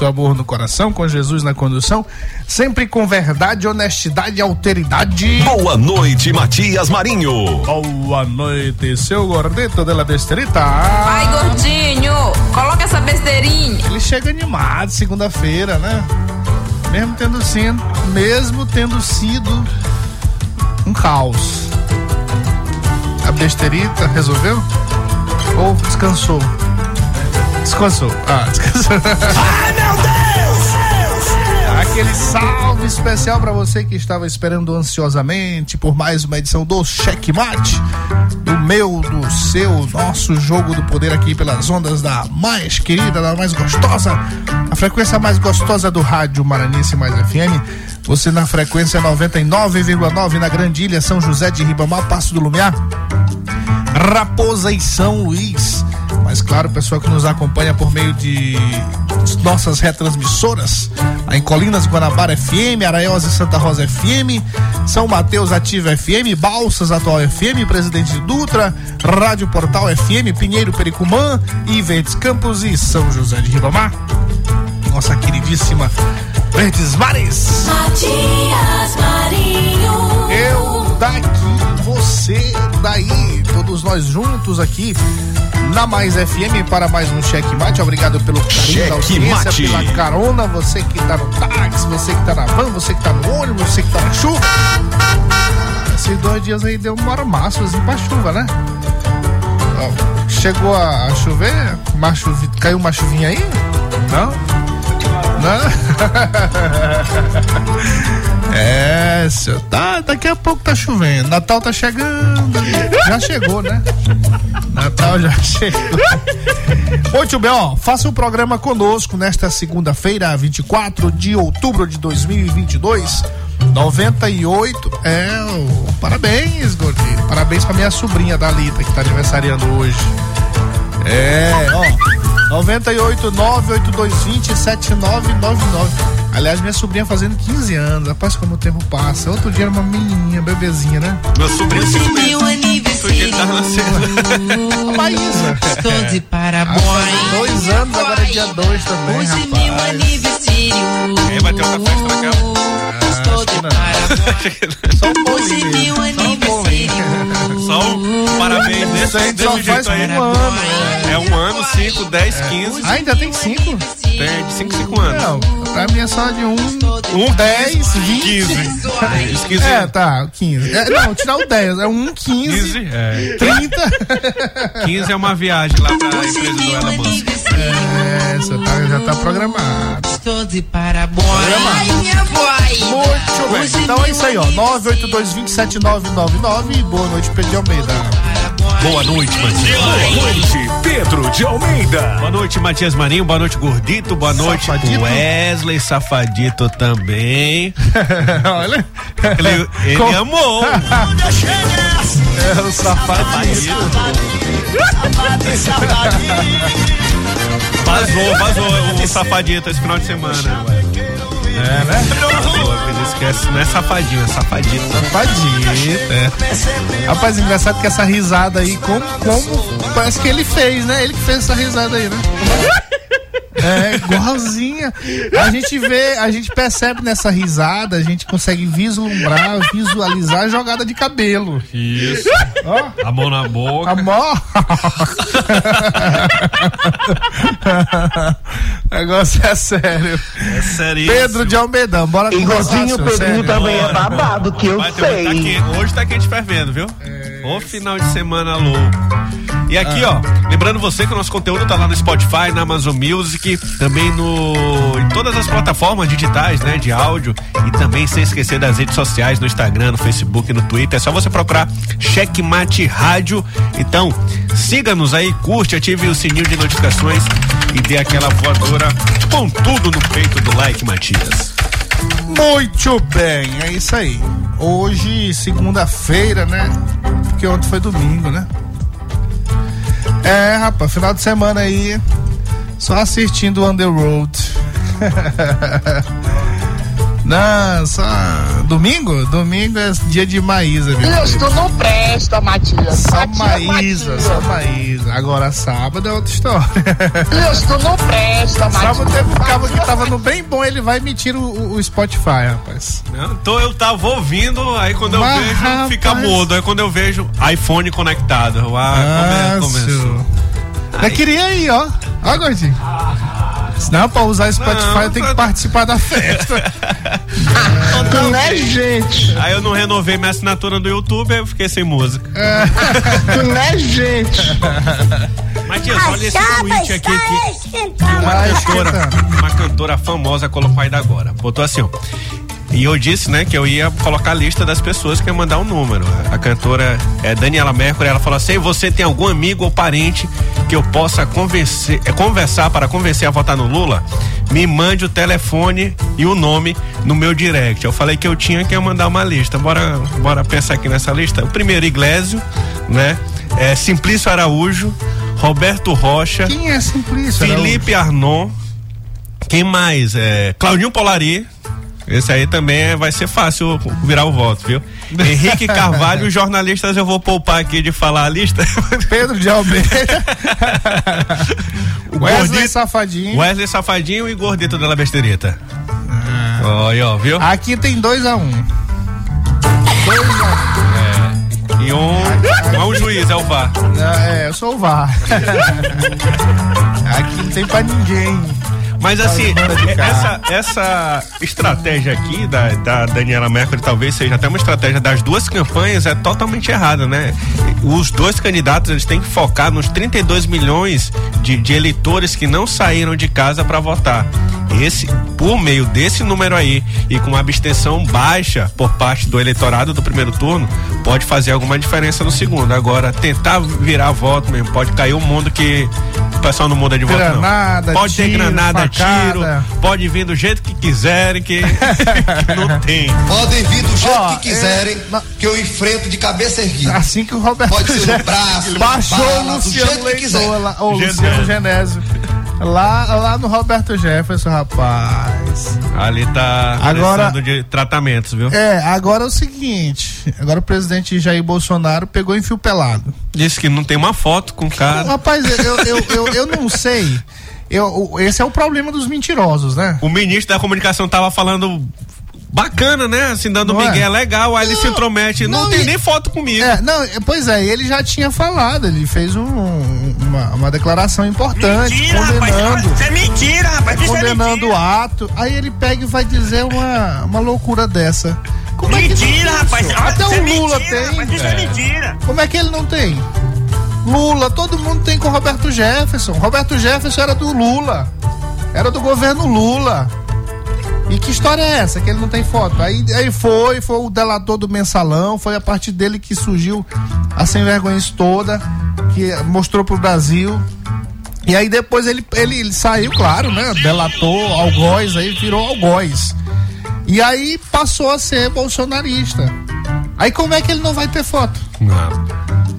Muito amor no coração, com Jesus na condução, sempre com verdade, honestidade e alteridade. Boa noite, Matias Marinho. Boa noite, seu gordito de la besterita. Ai, gordinho, coloca essa besteirinha. Ele chega animado segunda-feira, né? Mesmo tendo sido, mesmo tendo sido um caos. A besterita resolveu? Ou descansou? Descansou. Ah, descansou. Aquele salve especial para você que estava esperando ansiosamente por mais uma edição do Cheque Mate. Do meu, do seu, nosso jogo do poder aqui pelas ondas da mais querida, da mais gostosa, a frequência mais gostosa do rádio Maranhense Mais FM. Você na frequência 99,9 na Grande Ilha, São José de Ribamar, Passo do Lumiar, Raposa e São Luís. Mas claro, pessoal que nos acompanha por meio de nossas retransmissoras, em Colinas Guanabara FM, Araiós e Santa Rosa FM, São Mateus Ativa FM, Balsas Atual FM, Presidente Dutra, Rádio Portal FM, Pinheiro Pericumã, Verdes Campos e São José de Ribamar. Nossa queridíssima Verdes Mares. Matias Marinho. Eu daqui, você daí, todos nós juntos aqui na Mais FM para mais um Cheque Mate. Obrigado pelo carinho da audiência, pela carona. Você que tá no táxi, você que tá na van, você que tá no ônibus, você que tá na chuva. Esses dois dias aí deu uma massa assim pra chuva, né? Ó, chegou a chover? Uma chuvi... Caiu uma chuvinha aí? Não? Não? é, tá, daqui a pouco tá chovendo. Natal tá chegando. Já chegou, né? Natal já chegou. Oi, tio Bel, faça um programa conosco nesta segunda-feira, 24 de outubro de 2022. 98. É, oh, parabéns, gordinho. Parabéns pra minha sobrinha Dalita, que tá aniversariando hoje. É, ó. 98 98220 7999. Aliás, minha sobrinha fazendo 15 anos. Rapaz, como o tempo passa. Outro dia era uma menininha, bebezinha, né? Meu sobrinho Hoje é meu ele tava nascendo. A Maísa. Estou de Ah, parabéns. dois anos, agora é dia 2 também, Hoje é rapaz. meu aniversário. Aí vai ter outra festa daqui a pouco estou de parabéns. Hoje meu aniversário. Só um parabéns desse, desse jeito aí. Né? Um ano. É um ano, 5, 10, 15. Ah, ainda tem cinco até de 5 5 anos. Não, pra mim é só de 1, 10, 20. 15. 15. É, tá, 15. É, não, tirar o 10, é 1, 15. 15 é. 30. 15 é uma viagem lá pra empresa do Ela Manso. É, essa tá, já tá programado. Estou de parabéns. Muito bem. Então é isso aí, ó. 982 27999 e boa noite, Pedro Almeida. Boa noite, Matias. Boa noite, Pedro de Almeida. Boa noite, Matias Marinho. Boa noite, Gordito. Boa noite, Safadito. Wesley Safadito também. Olha. Ele, ele Com- amou. É o safadinho. Vazou, vazou o Safadito esse final de semana. É, né? Esquece, não é safadinho, é safadito. Safadinho. É. Rapaz, engraçado que essa risada aí, como, como parece que ele fez, né? Ele que fez essa risada aí, né? É, igualzinha. A gente vê, a gente percebe nessa risada, a gente consegue vislumbrar, visualizar a jogada de cabelo. Isso. Ó, A mão na boca. amor. Negócio é sério. É sério. Pedro de Almedão, bora Igualzinho o Pedrinho também é Bora, babado, que eu Vai tá sei. quente, hoje tá quente fervendo, viu? O final de semana louco. E aqui, ó, lembrando você que o nosso conteúdo tá lá no Spotify, na Amazon Music, também no em todas as plataformas digitais, né, de áudio e também sem esquecer das redes sociais, no Instagram, no Facebook, no Twitter. É só você procurar Checkmate Rádio. Então, siga-nos aí, curte, ative o sininho de notificações e dê aquela voadora com tudo no peito do like, Matias. Muito bem, é isso aí. Hoje, segunda-feira, né? Porque ontem foi domingo, né? É, rapaz, final de semana aí, só assistindo Road. Não, só. Domingo? Domingo é dia de Maísa, viu? Isso não presta, Matias. Só Matias, Maísa, Matias. só Maísa. Agora sábado é outra história. Isso não presta, Matias. Sábado teve um cabo que tava no bem bom, ele vai me tira o, o Spotify, rapaz. Não, tô, eu tava ouvindo, aí quando eu Mas, vejo, fica rapaz. mudo. Aí quando eu vejo iPhone conectado. Ah, come- começou. Eu queria ir, ó. Ó, gordinho. Não, pra usar Spotify Não, eu tenho que participar da festa. Não é gente. Aí eu não renovei minha assinatura do YouTube, aí eu fiquei sem música. Não é gente. Matias, olha esse tweet aqui que uma cantora, uma cantora famosa colocou ainda agora. Botou assim, ó. E eu disse, né, que eu ia colocar a lista das pessoas que ia mandar um número. A cantora é Daniela Mercury, ela falou assim: você tem algum amigo ou parente que eu possa convencer, eh, conversar para convencer a votar no Lula? Me mande o telefone e o nome no meu direct. Eu falei que eu tinha que ia mandar uma lista. Bora, bora pensar aqui nessa lista. O primeiro, Iglesio, né? É, Simplício Araújo, Roberto Rocha. Quem é Simplício? Felipe Arnon. Quem mais? É, Claudinho Polari. Esse aí também é- vai ser fácil virar o voto, viu? Henrique Carvalho, os jornalistas eu vou poupar aqui de falar a lista. Pedro de Almeida. Wesley Gordito- Safadinho. Wesley Safadinho e Gordito da Besterita. Olha, ó, viu? Aqui tem 2 a 1 um. 2 a 1 E um, não é um juiz, é o VAR. um. É, eu sou o VAR. Aqui não tem pra ninguém. Mas assim, de carro. essa, essa estratégia aqui da, da Daniela Mercury talvez seja até uma estratégia das duas campanhas é totalmente errada, né? Os dois candidatos eles têm que focar nos 32 milhões de, de eleitores que não saíram de casa para votar. Esse, por meio desse número aí e com uma abstenção baixa por parte do eleitorado do primeiro turno, pode fazer alguma diferença no segundo. Agora, tentar virar voto mesmo, pode cair um mundo que o pessoal não muda de voto, não. Granada, Pode ter tiro, granada, facada. Tiro, pode vir do jeito que quiserem, que, que não tem. Podem vir do jeito Ó, que quiserem, é, que eu enfrento de cabeça erguida. Assim que o Roberto Pode ser no Jefferson braço, baixou bala, o do Luciano jeito que quiser. Leitor lá, ou Genésio. Luciano Genésio. Lá, lá no Roberto Jefferson, rapaz. Ali tá Agora- precisando de tratamentos, viu? É, agora é o seguinte. Agora o presidente Jair Bolsonaro pegou em fio pelado. Disse que não tem uma foto com o cara. Rapaz, eu, eu, eu, eu não sei. Eu, o- esse é o problema dos mentirosos, né? O ministro da comunicação tava falando bacana, né? Assim, dando Não é? migué legal, aí ele se Não, intromete. Não, não, tem e- nem foto comigo. É, não, é, pois é, ele já tinha falado, ele fez um- uma, uma declaração importante, condenando. Isso é mentira, rapaz. Isso é condenando mentira. o ato, aí ele pega e vai dizer uma, uma loucura dessa. Como é que não tem Mentira, rapaz. isso? Até isso é o Lula mentira, tem. Rapaz, isso é. mentira. Como é que ele não tem? Lula, todo mundo tem com Roberto Jefferson. Roberto Jefferson era do Lula. Era do governo Lula. E que história é essa? Que ele não tem foto. Aí, aí foi, foi o delator do mensalão, foi a partir dele que surgiu a sem vergonha toda, que mostrou pro Brasil. E aí depois ele, ele, ele saiu, claro, né? Delatou algoz, aí virou algoz. E aí passou a ser bolsonarista. Aí como é que ele não vai ter foto?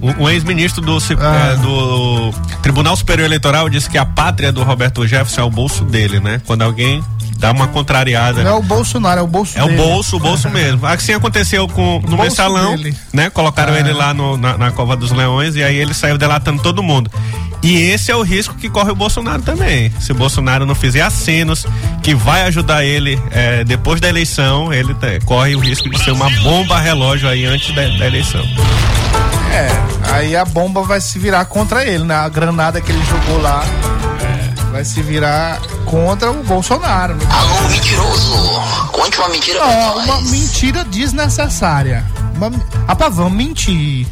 O, o ex-ministro do, Ah. eh, do Tribunal Superior Eleitoral disse que a pátria do Roberto Jefferson é o bolso dele, né? Quando alguém dá uma contrariada. Não é o Bolsonaro, é o bolso É o dele. bolso, o bolso mesmo. Assim aconteceu com no mensalão, dele. né? Colocaram Ah. ele lá no- na, na cova dos leões e aí ele saiu delatando todo mundo. E esse é o risco que corre o Bolsonaro também. Se o Bolsonaro não fizer acenos que vai ajudar ele eh, depois da eleição, ele tá- corre o risco de ser uma bomba relógio aí antes da, da eleição. É, aí a bomba vai se virar contra ele, né? A granada que ele jogou lá vai se virar contra o Bolsonaro. Né? Alô, mentiroso! Conte uma mentira nós. uma mentira desnecessária. Uma... Rapaz, vamos mentir.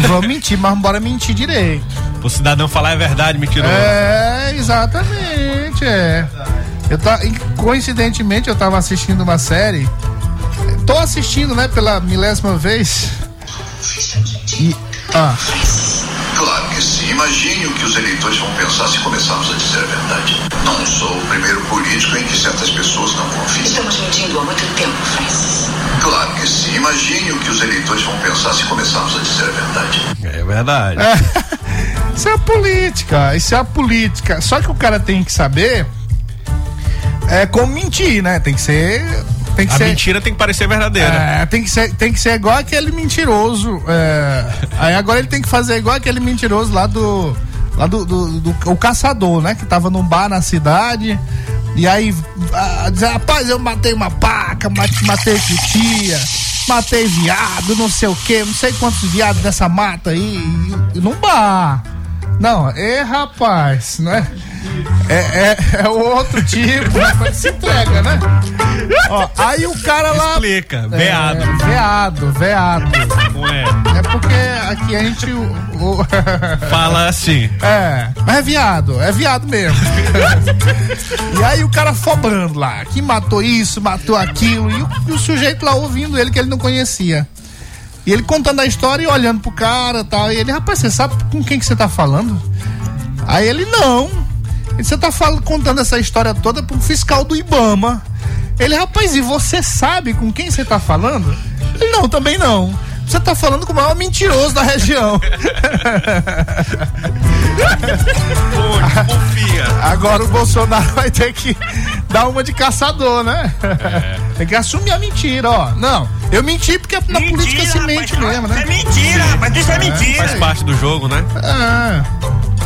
Vamos mentir, mas bora mentir direito. O cidadão falar é verdade, mentiroso. É, exatamente, é. Eu tá, e, coincidentemente, eu tava assistindo uma série. Tô assistindo, né, pela milésima vez. E. Ah, Claro que sim. Imagine o que os eleitores vão pensar se começarmos a dizer a verdade. Não sou o primeiro político em que certas pessoas não confiam. Estamos mentindo há muito tempo, Francis. Claro que sim. Imagine o que os eleitores vão pensar se começarmos a dizer a verdade. É verdade. isso é a política, isso é a política. Só que o cara tem que saber é como mentir, né? Tem que ser. Tem que A ser. mentira tem que parecer verdadeira. É, tem que ser, tem que ser igual aquele mentiroso. é, aí agora ele tem que fazer igual aquele mentiroso lá do. Lá do, do, do- o caçador, né? Que tava num bar na cidade. E aí, ah, dizer, rapaz, eu matei uma paca, mate- matei titia, matei viado, não sei o que, não sei quantos viados dessa mata aí, e- e num bar. Não, é rapaz, né? É, é, é outro tipo, né? Se entrega, né? Ó, aí o cara lá. Explica, veado. É, veado, veado. Não é? É porque aqui a gente. o- o- Fala assim. é, mas é viado, é viado mesmo. e aí o cara fobrando lá, que matou isso, matou aquilo, e o, e o sujeito lá ouvindo ele que ele não conhecia. E ele contando a história e olhando pro cara e tal. E ele, rapaz, você sabe com quem que você tá falando? Aí ele, não. Você tá falando, contando essa história toda pro fiscal do Ibama. Ele, rapaz, e você sabe com quem você tá falando? Ele, não, também não. Você tá falando com o maior mentiroso da região. Pô, confia. Agora o Bolsonaro vai ter que dar uma de caçador, né? Tem que assumir a mentira, ó. Não, eu menti porque na Mentira, política se rapaz, mente isso mesmo, É né? mentira, rapaz. Isso é mentira. Faz parte do jogo, né? Ah,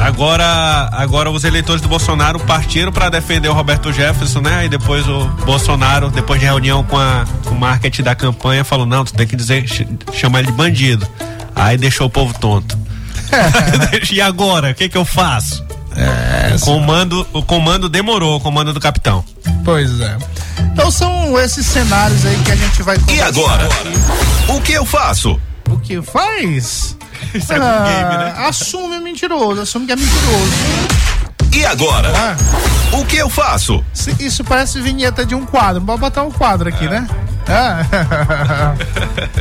Agora, agora os eleitores do Bolsonaro partiram para defender o Roberto Jefferson, né? E depois o Bolsonaro, depois de reunião com, a, com o marketing da campanha, falou: não, tu tem que dizer, ch- chamar ele de bandido. Aí deixou o povo tonto. e agora? O que que eu faço? o, comando, o comando demorou, o comando do capitão. pois é. Então são esses cenários aí que a gente vai E agora? aqui. O que eu faço? O que faz? Isso é um Ah, game, né? Assume é mentiroso, assume que é mentiroso. E agora? Ah, O que eu faço? se- isso parece vinheta de um quadro. Pode botar um quadro aqui, né?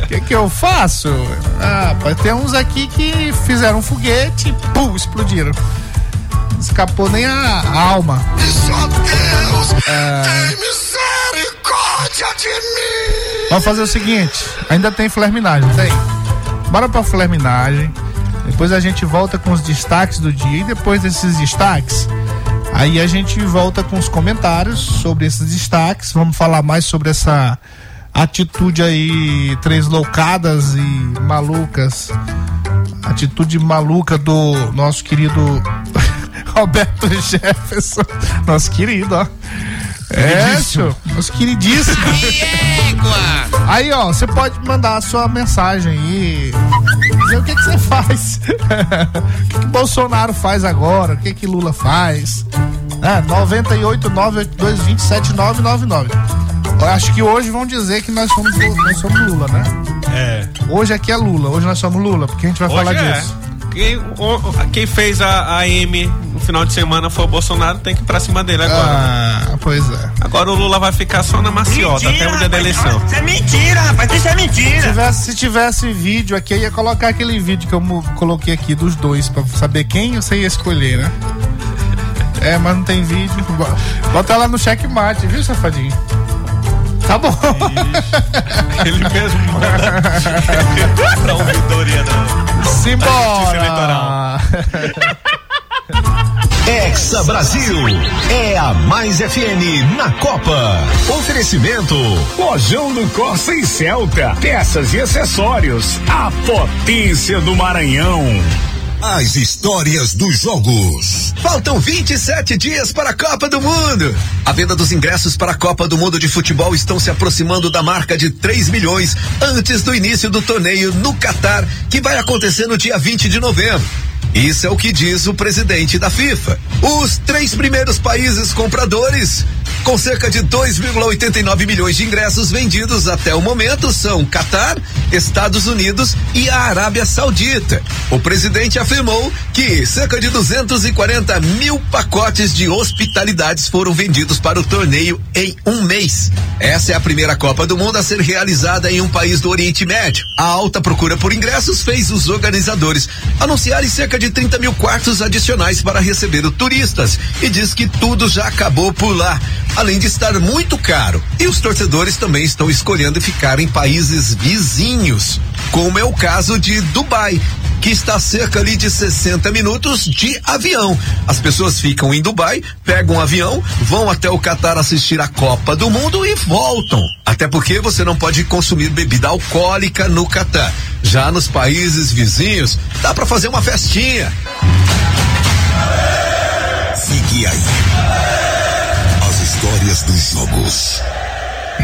O que, que eu faço? Ah, pode ter uns aqui que fizeram um foguete e pum, explodiram. Não escapou nem a, alma. E só Deus tem misericórdia de mim. Vamos fazer o seguinte: ainda tem flerminagem, tem? Bora pra flerminagem. Depois a gente volta com os destaques do dia. E depois desses destaques, aí a gente volta com os comentários sobre esses destaques. Vamos falar mais sobre essa atitude aí, três loucadas e malucas. Atitude maluca do nosso querido Roberto Jefferson. Nosso querido, ó. É, senhor. Nosso queridíssimo. Aí, ó, você pode mandar a sua mensagem aí. Dizer o que que você faz. o que que Bolsonaro faz agora? O que que Lula faz? É, 98 982 27 999. Eu acho que hoje vão dizer que nós somos, nós somos Lula, né? É. Hoje aqui é Lula, hoje nós somos Lula, porque a gente vai Hoje falar é. disso. Quem, o- quem fez a, a M no final de semana foi o Bolsonaro, tem que ir pra cima dele agora. Ah, pois é. Agora o Lula vai ficar só na maciota até o dia da eleição. Isso é mentira, rapaz. Isso é Se mentira. tivesse, se tivesse vídeo aqui, eu ia colocar aquele vídeo que eu coloquei aqui dos dois, pra saber quem você ia escolher, né? É, mas não tem vídeo. Bo- Bota lá no checkmate, viu, safadinho? Tá bom. Ele mesmo manda pra ouvidoria da Simbora! Exa Brasil é a Mais FM na Copa. Oferecimento Lojão do Corsa e Celta, peças e acessórios, a potência do Maranhão. As histórias dos jogos. Faltam 27 dias para a Copa do Mundo. A venda dos ingressos para a Copa do Mundo de Futebol estão se aproximando da marca de 3 milhões antes do início do torneio no Catar, que vai acontecer no dia 20 de novembro. Isso é o que diz o presidente da FIFA. Os três primeiros países compradores, com cerca de 2,89 milhões de ingressos vendidos até o momento, são Catar, Estados Unidos e a Arábia Saudita. O presidente afirmou que cerca de 240 mil pacotes de hospitalidades foram vendidos para o torneio em um mês. Essa é a primeira Copa do Mundo a ser realizada em um país do Oriente Médio. A alta procura por ingressos fez os organizadores anunciarem cerca de 30 mil quartos adicionais para receber os turistas e diz que tudo já acabou por lá, além de estar muito caro. E os torcedores também estão escolhendo ficar em países vizinhos, como é o caso de Dubai, que está cerca ali de 60 minutos de avião. As pessoas ficam em Dubai, pegam um avião, vão até o Catar assistir a Copa do Mundo e voltam. Até porque você não pode consumir bebida alcoólica no Catar. Já nos países vizinhos, dá para fazer uma festinha. Fique aí. As histórias dos jogos.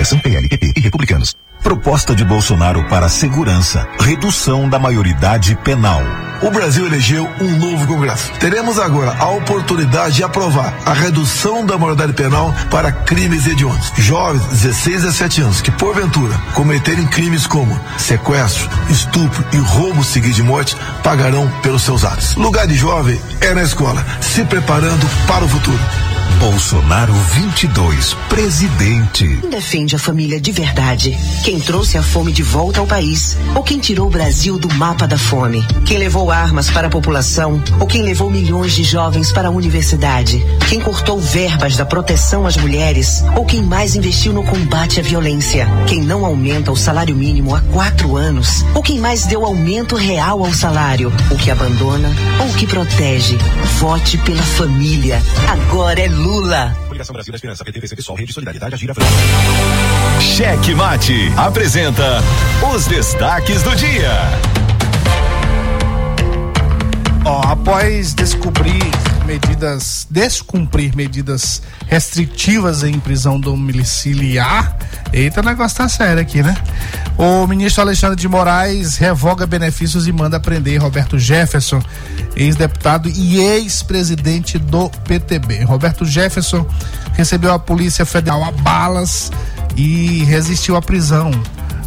São PLPP e republicanos. Proposta de Bolsonaro para segurança, redução da maioridade penal. O Brasil elegeu um novo Congresso. Teremos agora a oportunidade de aprovar a redução da maioridade penal para crimes hediondos. Jovens, 16 a 17 anos, que porventura cometerem crimes como sequestro, estupro e roubo seguido de morte, pagarão pelos seus atos. Lugar de jovem é na escola, se preparando para o futuro. Bolsonaro 22, presidente. Defende a família de verdade? Quem trouxe a fome de volta ao país? Ou quem tirou o Brasil do mapa da fome? Quem levou armas para a população? Ou quem levou milhões de jovens para a universidade? Quem cortou verbas da proteção às mulheres? Ou quem mais investiu no combate à violência? Quem não aumenta o salário mínimo há quatro anos? Ou quem mais deu aumento real ao salário? O que abandona ou o que protege? Vote pela família. Agora é Lula. Coligação Brasil da Esperança, PT, PC, Pessoal, Rede Solidariedade, Agir Cheque Mate apresenta os destaques do dia. Ó, após descobrir medidas, descumprir medidas restritivas em prisão domiciliar, eita, o negócio tá sério aqui, né? O ministro Alexandre de Moraes revoga benefícios e manda prender Roberto Jefferson, ex-deputado e ex-presidente do PTB. Roberto Jefferson recebeu a Polícia Federal a balas e resistiu à prisão.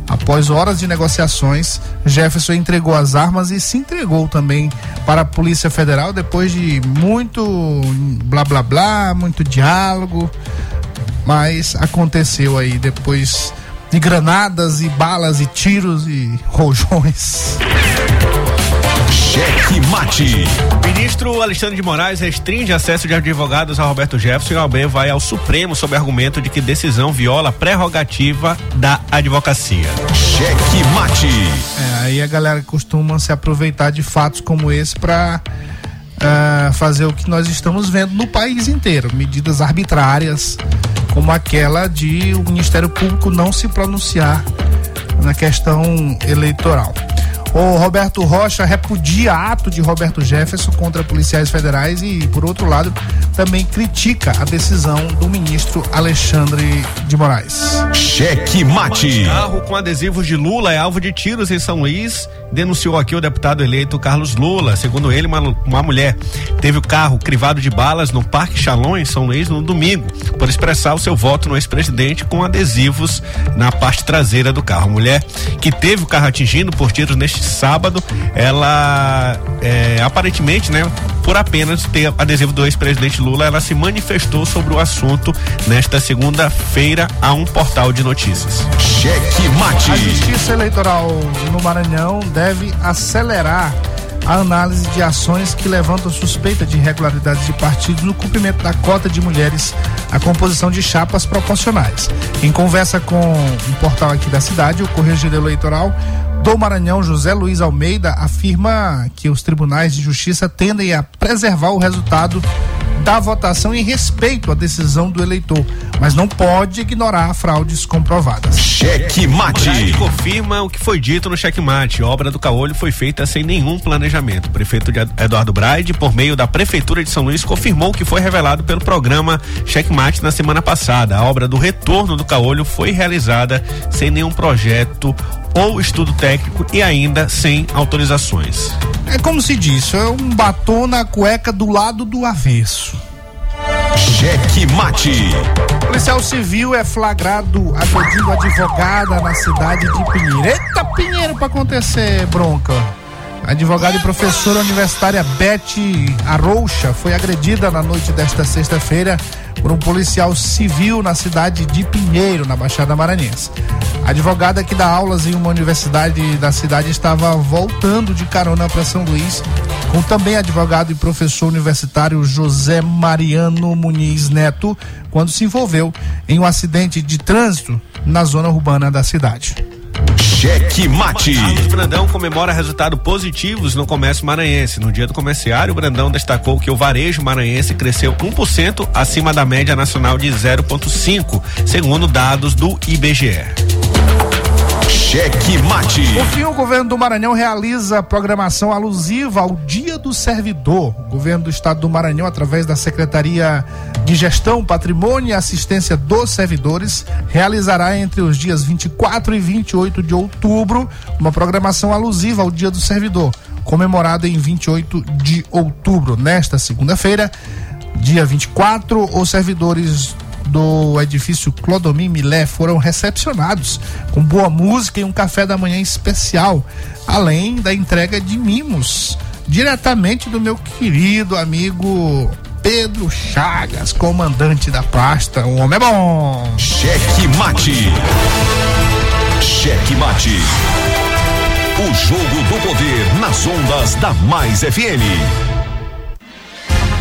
Após horas de negociações, Jefferson entregou as armas e se entregou também para a Polícia Federal depois de muito blá blá blá, muito diálogo. Mas aconteceu aí depois de granadas e balas e tiros e rojões. Cheque Mate. Ministro Alexandre de Moraes restringe acesso de advogados a Roberto Jefferson e Albê vai ao Supremo sob argumento de que decisão viola a prerrogativa da advocacia. Cheque Mate. É, aí a galera costuma se aproveitar de fatos como esse para fazer o que nós estamos vendo no país inteiro, medidas arbitrárias, como aquela de o Ministério Público não se pronunciar na questão eleitoral. O Roberto Rocha repudia ato de Roberto Jefferson contra policiais federais e, por outro lado, também critica a decisão do ministro Alexandre de Moraes. Cheque Mate. Carro com adesivos de Lula é alvo de tiros em São Luís. Denunciou aqui o deputado eleito Carlos Lula. Segundo ele, uma, uma mulher teve o carro crivado de balas no Parque Chalon, em São Luís, no domingo, por expressar o seu voto no ex-presidente com adesivos na parte traseira do carro. A mulher que teve o carro atingindo por tiros neste sábado, ela é, aparentemente, né, por apenas ter adesivo do ex-presidente Lula, ela se manifestou sobre o assunto nesta segunda-feira a um portal de notícias. Cheque mate. A Justiça Eleitoral no Maranhão deve acelerar a análise de ações que levantam suspeita de irregularidades de partidos no cumprimento da cota de mulheres à composição de chapas proporcionais. Em conversa com um portal aqui da cidade, o corregedor eleitoral do Maranhão, José Luiz Almeida, afirma que os tribunais de justiça tendem a preservar o resultado da votação em respeito à decisão do eleitor, mas não pode ignorar fraudes comprovadas. Cheque mate. Confirma o que foi dito no checkmate. A obra do Caolho foi feita sem nenhum planejamento. O prefeito de Eduardo Braide, por meio da Prefeitura de São Luís, confirmou que foi revelado pelo programa Checkmate na semana passada. A obra do retorno do Caolho foi realizada sem nenhum projeto ou estudo técnico e ainda sem autorizações. É como se diz, é um batom na cueca do lado do avesso. Cheque mate. Policial civil é flagrado agredindo advogada na cidade de Pinheiro. Eita, Pinheiro pra acontecer bronca. Advogada e professora universitária Beth Arouxa foi agredida na noite desta sexta-feira por um policial civil na cidade de Pinheiro, na Baixada Maranhense. A advogada que dá aulas em uma universidade da cidade estava voltando de carona para São Luís, com também advogado e professor universitário José Mariano Muniz Neto, quando se envolveu em um acidente de trânsito na zona urbana da cidade. Cheque mate. Carlos Brandão comemora resultados positivos no comércio maranhense. No dia do comerciário, Brandão destacou que o varejo maranhense cresceu 1% acima da média nacional de 0,5, segundo dados do IBGE. Cheque mate. Por fim, o governo do Maranhão realiza programação alusiva ao Dia do Servidor. O governo do estado do Maranhão, através da Secretaria de Gestão, Patrimônio e Assistência dos Servidores, realizará entre os dias 24 e 28 de outubro uma programação alusiva ao Dia do Servidor, comemorado em 28 de outubro. Nesta segunda-feira, dia 24, os servidores do edifício Clodomir Milé foram recepcionados com boa música e um café da manhã especial, além da entrega de mimos diretamente do meu querido amigo Pedro Chagas, comandante da pasta. O homem é bom. Cheque mate. Cheque mate. O jogo do poder nas ondas da Mais FM.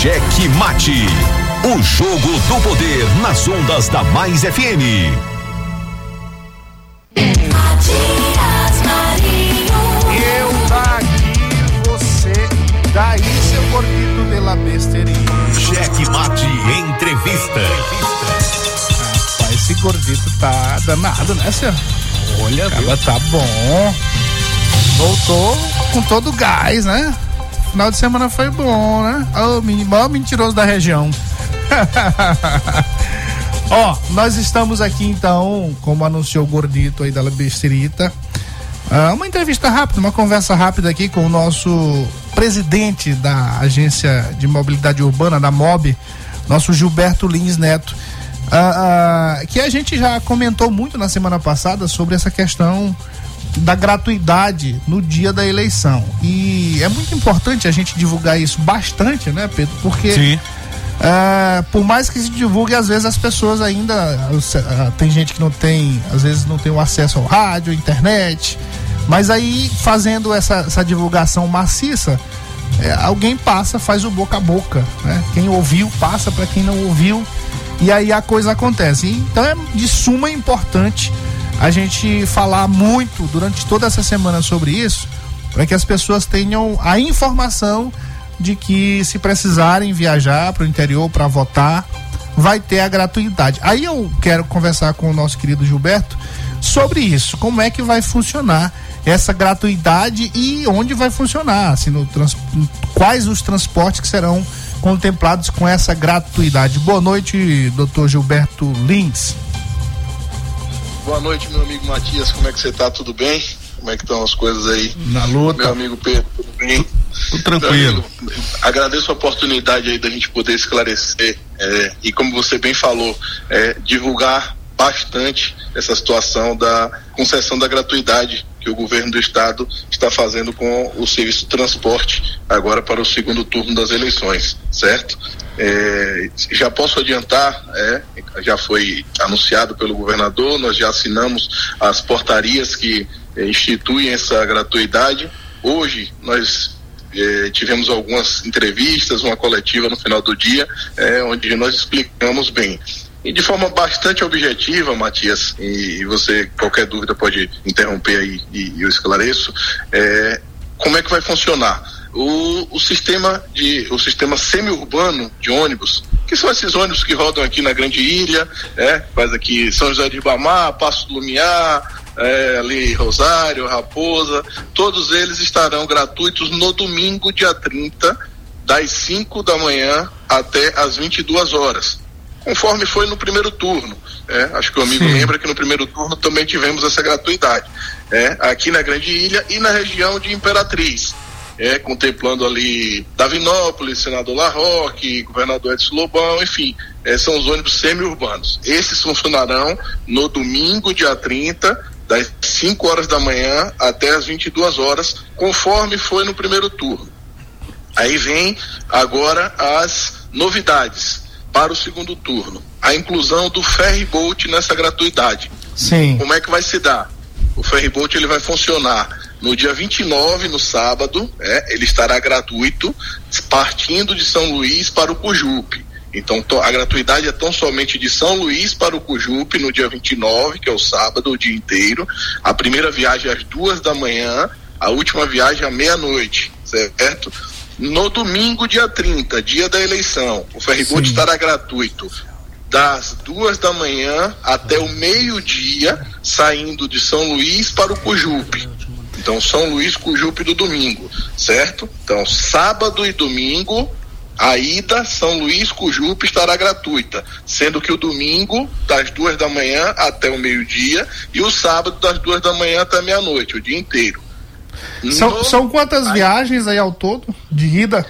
Cheque Mate. O jogo do poder nas ondas da Mais FM. Eu daqui, você daí, seu gordito de la besteirinha. Cheque Mate Entrevista. Rapaz, esse gordito tá danado, né, senhor? Olha, Acaba tá bom. Voltou com todo o gás, né? Final de semana foi bom, né? Ô, oh, mentiroso da região. Ó, nós estamos aqui então, como anunciou o gordito aí da besterita, Ah, uma entrevista rápida, uma conversa rápida aqui com o nosso presidente da Agência de Mobilidade Urbana, da MOB, nosso Gilberto Lins Neto. Ah, ah, que a gente já comentou muito na semana passada sobre essa questão da gratuidade no dia da eleição. E é muito importante a gente divulgar isso bastante, né, Pedro? Porque ah, por mais que se divulgue, às vezes as pessoas ainda. ah, tem gente que não tem, às vezes não tem o acesso ao rádio, internet. Mas aí, fazendo essa, essa divulgação maciça, é, alguém passa, faz o boca a boca. Né? Quem ouviu, passa para quem não ouviu. E aí a coisa acontece. Então é de suma importância a gente falar muito durante toda essa semana sobre isso, para que as pessoas tenham a informação de que se precisarem viajar para o interior para votar, vai ter a gratuidade. Aí eu quero conversar com o nosso querido Gilberto sobre isso, como é que vai funcionar essa gratuidade e onde vai funcionar, assim, no trans, quais os transportes que serão contemplados com essa gratuidade. Boa noite, doutor Gilberto Lins. Boa noite, meu amigo Matias. Como é que você tá? Tudo bem? Como é que estão as coisas aí? Na luta. Meu amigo Pedro, tudo bem? Tudo tranquilo. Amigo, agradeço a oportunidade aí da gente poder esclarecer é, e como você bem falou, é, divulgar bastante essa situação da concessão da gratuidade que o governo do estado está fazendo com o serviço de transporte agora para o segundo turno das eleições, certo? É, já posso adiantar, é, já foi anunciado pelo governador, nós já assinamos as portarias que é, instituem essa gratuidade. Hoje nós é, tivemos algumas entrevistas, uma coletiva no final do dia, é, onde nós explicamos bem. E de forma bastante objetiva, Matias, e, e você, qualquer dúvida pode interromper aí e, e eu esclareço, é, como é que vai funcionar? O, o sistema de o sistema semi-urbano de ônibus, que são esses ônibus que rodam aqui na Grande Ilha, é, faz aqui São José de Ribamar, Passo do Lumiar, é, ali Rosário, Raposa, todos eles estarão gratuitos no domingo, dia 30, das 5 da manhã até as 22 horas conforme foi no primeiro turno. É, acho que o amigo Sim. lembra que no primeiro turno também tivemos essa gratuidade. É, aqui na Grande Ilha e na região de Imperatriz. É, contemplando ali Davinópolis, Senador Larroque, Governador Edson Lobão, enfim, é, são os ônibus semi-urbanos. Esses funcionarão no domingo, dia 30, das 5 horas da manhã até as 22 horas, conforme foi no primeiro turno. Aí vem agora as novidades para o segundo turno. A inclusão do ferryboat nessa gratuidade. Sim. Como é que vai se dar? O ferryboat ele vai funcionar no dia 29, no sábado, é, ele estará gratuito, partindo de São Luís para o Cujupe. Então a gratuidade é tão somente de São Luís para o Cujupe no dia 29, que é o sábado, o dia inteiro. A primeira viagem às duas da manhã, a última viagem à meia-noite, certo? No domingo, dia 30, dia da eleição, o ferryboat Sim. estará gratuito das duas da manhã até o meio-dia, saindo de São Luís para o Cujupe. Então, São Luís, Cujupe do domingo, certo? Então, sábado e domingo, a ida São Luís, Cujupe estará gratuita, sendo que o domingo, das duas da manhã até o meio-dia, e o sábado, das duas da manhã até meia-noite, o dia inteiro. São, no... são quantas aí, viagens aí ao todo de ida?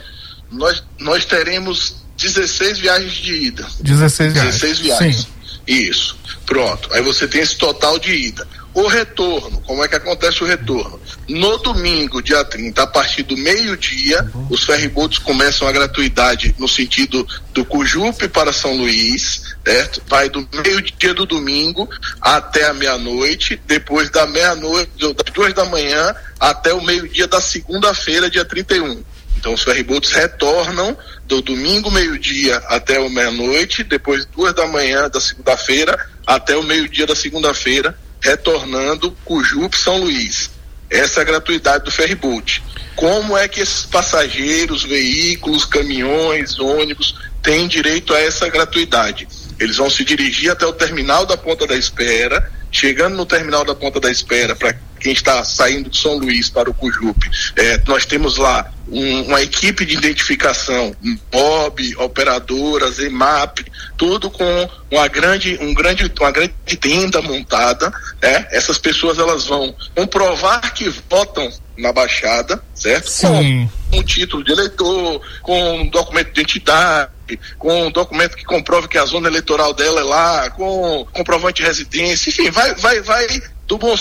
Nós, nós teremos 16 viagens de ida. 16 viagens. 16 viagens. Sim. Isso. Pronto. Aí você tem esse total de ida. O retorno, como é que acontece o retorno? No domingo, dia 30, a partir do meio-dia, os ferryboats começam a gratuidade no sentido do Cujupe para São Luís, certo? Vai do meio-dia do domingo até a meia-noite, depois da meia-noite, das duas da manhã até o meio-dia da segunda-feira, dia 31. Então os ferryboats retornam do domingo meio-dia até o meia-noite, depois duas da manhã da segunda-feira até o meio-dia da segunda-feira, retornando Cujupe São Luís. Essa é a gratuidade do ferryboat. Como é que esses passageiros, veículos, caminhões, ônibus têm direito a essa gratuidade? Eles vão se dirigir até o terminal da ponta da espera, chegando no terminal da ponta da espera para quem está saindo de São Luís para o Cujupe. É, nós temos lá um- uma equipe de identificação, um MOB, operadoras, EMAP, tudo com uma grande, um grande, uma grande tenda montada. né? Essas pessoas elas vão comprovar que votam na Baixada, certo? Sim. Com um título de eleitor, com um documento de identidade, com um documento que comprove que a zona eleitoral dela é lá, com comprovante de residência, enfim, vai, vai, vai do bom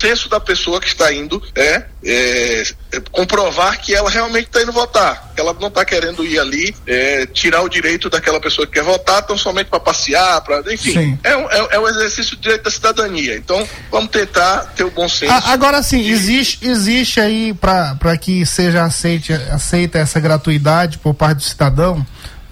senso da pessoa que está indo é, é, é, comprovar que ela realmente está indo votar, que ela não está querendo ir ali é, tirar o direito daquela pessoa que quer votar, tão somente para passear, para enfim, é um, é, é um exercício do direito da cidadania. Então, vamos tentar ter o bom senso. A- agora sim, existe, existe aí para que seja aceite, aceita essa gratuidade por parte do cidadão,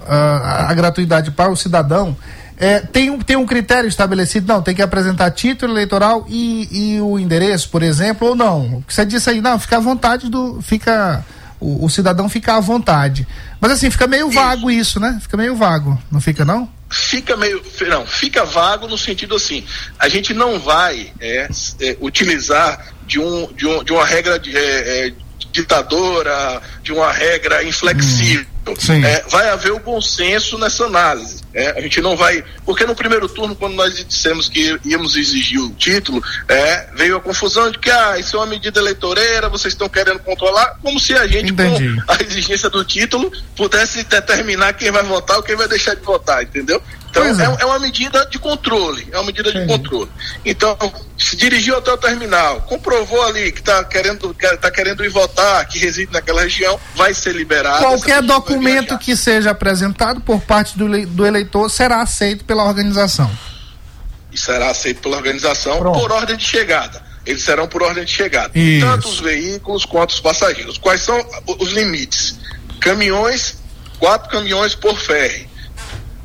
ah, a gratuidade para o cidadão, é, tem, um, tem um critério estabelecido, não, tem que apresentar título eleitoral e, e o endereço, por exemplo, ou não. Você disse aí, não, fica à vontade do. Fica. O, o cidadão fica à vontade. Mas assim, fica meio vago isso, né? Fica meio vago, não fica não? fica meio não fica vago no sentido assim a gente não vai é, é, utilizar de um de, um, de uma regra de, é, é, ditadora de uma regra inflexível sim. É, vai haver o bom senso nessa análise é, a gente não vai porque no primeiro turno quando nós dissemos que íamos exigir o título é, veio a confusão de que ah isso é uma medida eleitoreira vocês estão querendo controlar como se a gente Entendi. com a exigência do título pudesse determinar quem vai votar ou quem vai deixar de votar entendeu então é. é, é uma medida de controle, é uma medida de controle. Então, se dirigiu até o terminal, comprovou ali que está querendo, que tá querendo ir votar, que reside naquela região, vai ser liberado. Qualquer documento que seja apresentado por parte do, do eleitor será aceito pela organização. e será aceito pela organização por ordem de chegada. Eles serão por ordem de chegada. Isso. Tanto os veículos quanto os passageiros. Quais são os limites? Caminhões, quatro caminhões por ferry.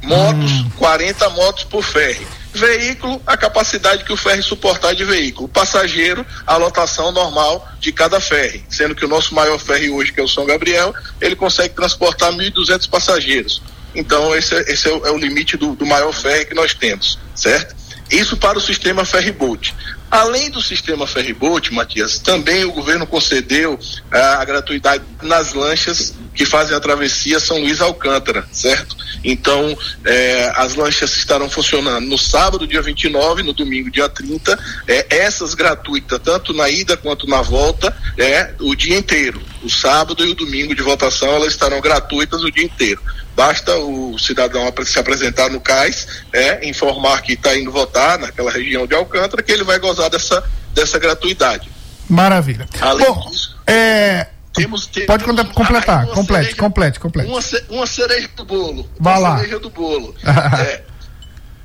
Motos, 40 motos por ferry. Veículo, a capacidade que o ferry suportar de veículo. Passageiro, a lotação normal de cada ferry. Sendo que o nosso maior ferry hoje, que é o São Gabriel, ele consegue transportar 1.200 passageiros. Então, esse, é- esse é, o, é o limite do, do maior ferry que nós temos, certo? Isso para o sistema ferryboat. Além do sistema ferryboat, Matias, também o governo concedeu ah, a gratuidade nas lanchas que fazem a travessia São Luís Alcântara, certo? Então, eh, as lanchas estarão funcionando no sábado, dia 29, no domingo, dia 30. eh, essas gratuitas, tanto na ida quanto na volta, é o dia inteiro. O sábado e o domingo de votação, elas estarão gratuitas o dia inteiro. Basta o cidadão se apresentar no CAIS, é, informar que está indo votar naquela região de Alcântara, que ele vai gozar dessa, dessa gratuidade. Maravilha. Além Bom, é, Temos, temos pode conta- completar, uma complete, cereja- complete, complete. Uma, uma cereja do bolo. Vai uma lá. cereja do bolo. É,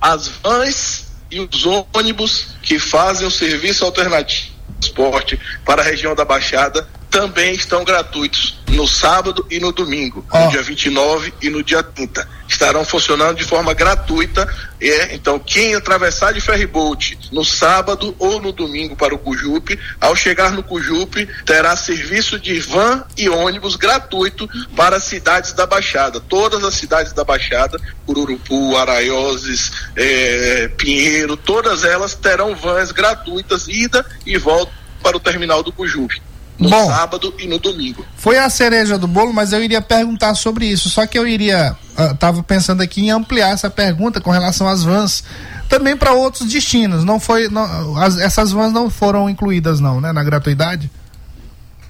as vans e os ônibus que fazem o serviço alternativo de transporte para a região da Baixada também estão gratuitos no sábado e no domingo, no dia 29 e no dia 30. Estarão funcionando de forma gratuita. É, então, quem atravessar de ferryboat no sábado ou no domingo para o Cujupe, ao chegar no Cujupe, terá serviço de van e ônibus gratuito para as cidades da Baixada. Todas as cidades da Baixada, Ururupu, Araioses, eh, Pinheiro, todas elas terão vans gratuitas, ida e volta para o terminal do Cujupe. No Bom. sábado e no domingo. Foi a cereja do bolo, mas eu iria perguntar sobre isso. Só que eu iria. ah, tava pensando aqui em ampliar essa pergunta com relação às vans também para outros destinos. Não foi. não- as- essas vans não foram incluídas, não, né? Na gratuidade?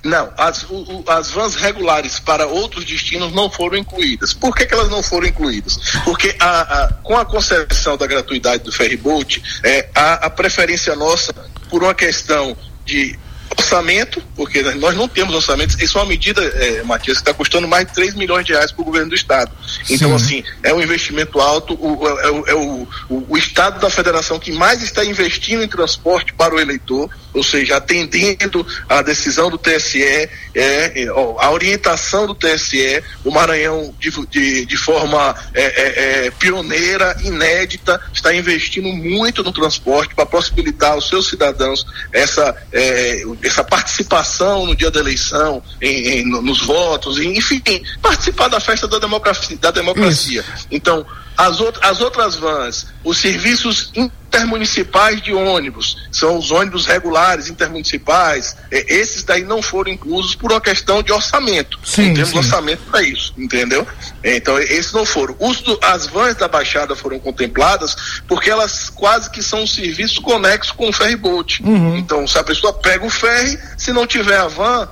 Não, as, o- o- as vans regulares para outros destinos não foram incluídas. Por que, que elas não foram incluídas? Porque a- a- com a concessão da gratuidade do ferryboat, é, a, a preferência nossa por uma questão de orçamento, porque nós não temos orçamento, isso é uma medida, é, Matias, que está custando mais de 3 milhões de reais para o governo do Estado. Então, assim, é um investimento alto, o, é, o- é o, o, Estado da Federação que mais está investindo em transporte para o eleitor, ou seja, atendendo a decisão do TSE, é, é, ó, a orientação do TSE, o Maranhão, de, de, de forma é, é, é, pioneira, inédita, está investindo muito no transporte para possibilitar aos seus cidadãos essa, essa participação no dia da eleição, em, em- no- nos votos, enfim, participar da festa da democracia. Da democracia. Então, As, out as outras vans, os serviços intermunicipais de ônibus, são os ônibus regulares intermunicipais, eh, esses daí não foram inclusos por uma questão de orçamento. Sim, não temos sim. orçamento para isso, entendeu? Então, esses não foram. Os as vans da Baixada foram contempladas porque elas quase que são um serviço conexo com o ferryboat. Uhum. Então, se a pessoa pega o ferry, se não tiver a van,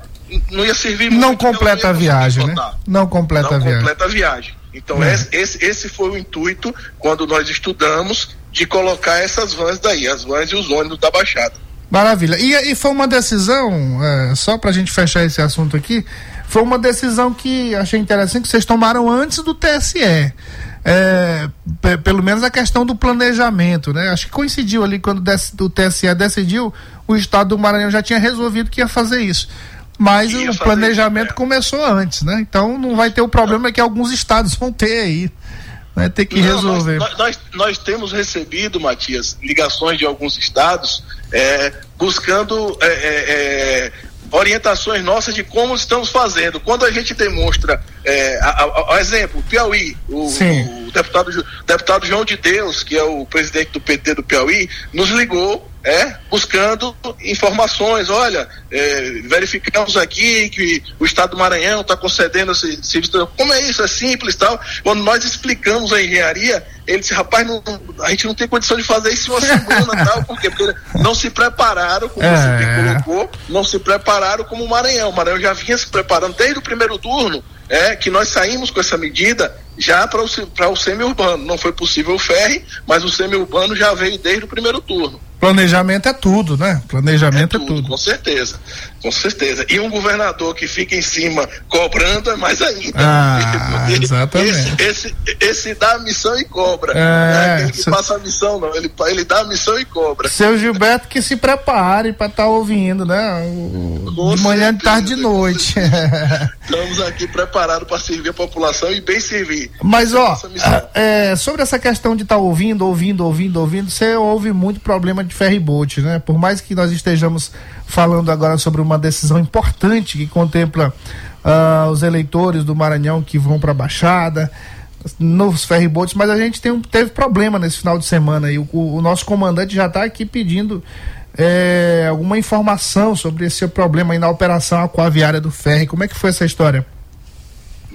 não ia servir muito. Não porque ela completa a viagem, né? Não completa Não a viagem. completa a viagem. Então, É. esse, esse, foi o intuito quando nós estudamos de colocar essas vans daí, as vans e os ônibus da Baixada. Maravilha. E, e foi uma decisão, é, só pra gente fechar esse assunto aqui, foi uma decisão que achei interessante que vocês tomaram antes do TSE. É, pe- pelo menos a questão do planejamento, né? Acho que coincidiu ali quando o TSE decidiu, o estado do Maranhão já tinha resolvido que ia fazer isso. Mas o planejamento começou antes, né? Então não vai ter o problema que alguns estados vão ter aí. Vai ter que Não, resolver. Nós, nós, nós temos recebido, Matias, ligações de alguns estados é, buscando é, é, é, orientações nossas de como estamos fazendo. Quando a gente demonstra, é, a, a- a- exemplo, Piauí, o, o deputado, deputado João de Deus, que é o presidente do PT do Piauí, nos ligou é, buscando informações. Olha, é, verificamos aqui que o Estado do Maranhão está concedendo esse serviço. Como é isso? É simples tal. Quando nós explicamos a engenharia, ele disse, rapaz, não- a gente não tem condição de fazer isso em uma semana tal. Por quê? Porque não se prepararam, como É. você bem colocou, não se prepararam como o Maranhão. O Maranhão já vinha se preparando desde o primeiro turno, é, que nós saímos com essa medida já para o, para o semi-urbano. Não foi possível o ferry, mas o semi-urbano já veio desde o primeiro turno. Planejamento é tudo, né? Planejamento é tudo. Com certeza, com certeza. E um governador que fica em cima cobrando é mais ainda. Ah, exatamente. Esse, esse, esse dá a missão e cobra. É, não é aquele que se- passa a missão, não. Ele, ele dá a missão e cobra. Seu Gilberto que se prepare para estar ouvindo, né? O- Com de manhã, de tarde, de noite. Estamos aqui preparados para servir a população e bem servir. Mas ó, Essa é, sobre essa questão de estar ouvindo, ouvindo, ouvindo, ouvindo, você ouve muito problema de ferryboat, né? Por mais que nós estejamos falando agora sobre uma decisão importante que contempla ah, os eleitores do Maranhão que vão para a Baixada, nos ferryboats, mas a gente um- teve problema nesse final de semana e o, o nosso comandante já está aqui pedindo é, alguma informação sobre esse problema aí na operação aquaviária do ferry. Como é que foi essa história?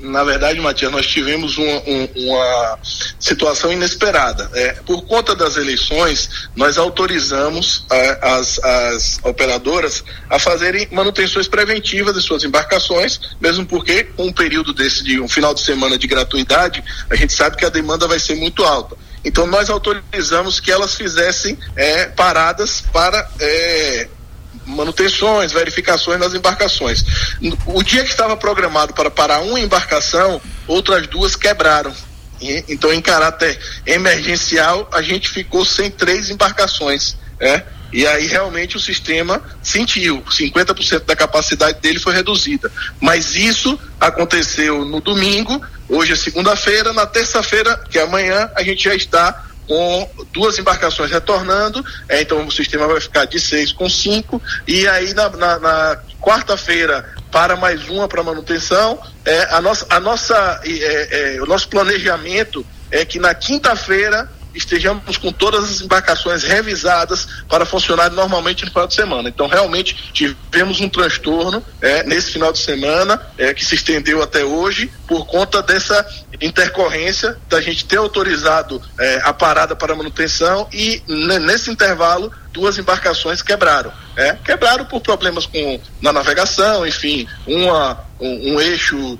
Na verdade, Matias, nós tivemos uma, um- uma situação inesperada. É, por conta das eleições, nós autorizamos a- as, as operadoras a fazerem manutenções preventivas de suas embarcações, mesmo porque, com um período desse de um final de semana de gratuidade, a gente sabe que a demanda vai ser muito alta. Então, nós autorizamos que elas fizessem é, paradas para. é, manutenções, verificações nas embarcações. O dia que estava programado para parar uma embarcação, outras duas quebraram. Então, em caráter emergencial, a gente ficou sem três embarcações. É? E aí realmente o sistema sentiu, 50% da capacidade dele foi reduzida. Mas isso aconteceu no domingo, hoje é segunda-feira, na terça-feira, que é amanhã, a gente já está com duas embarcações retornando, é, então o sistema vai ficar de seis com cinco, e aí na, na- na quarta-feira para mais uma para manutenção. É, a nossa, a nossa, é, é, o nosso planejamento é que na quinta-feira estejamos com todas as embarcações revisadas para funcionar normalmente no final de semana. Então, realmente, tivemos um transtorno é, nesse final de semana, é, que se estendeu até hoje, por conta dessa intercorrência da gente ter autorizado é, a parada para manutenção e, ne- nesse intervalo, duas embarcações quebraram. É, quebraram por problemas com, na navegação, enfim, uma, um, um eixo.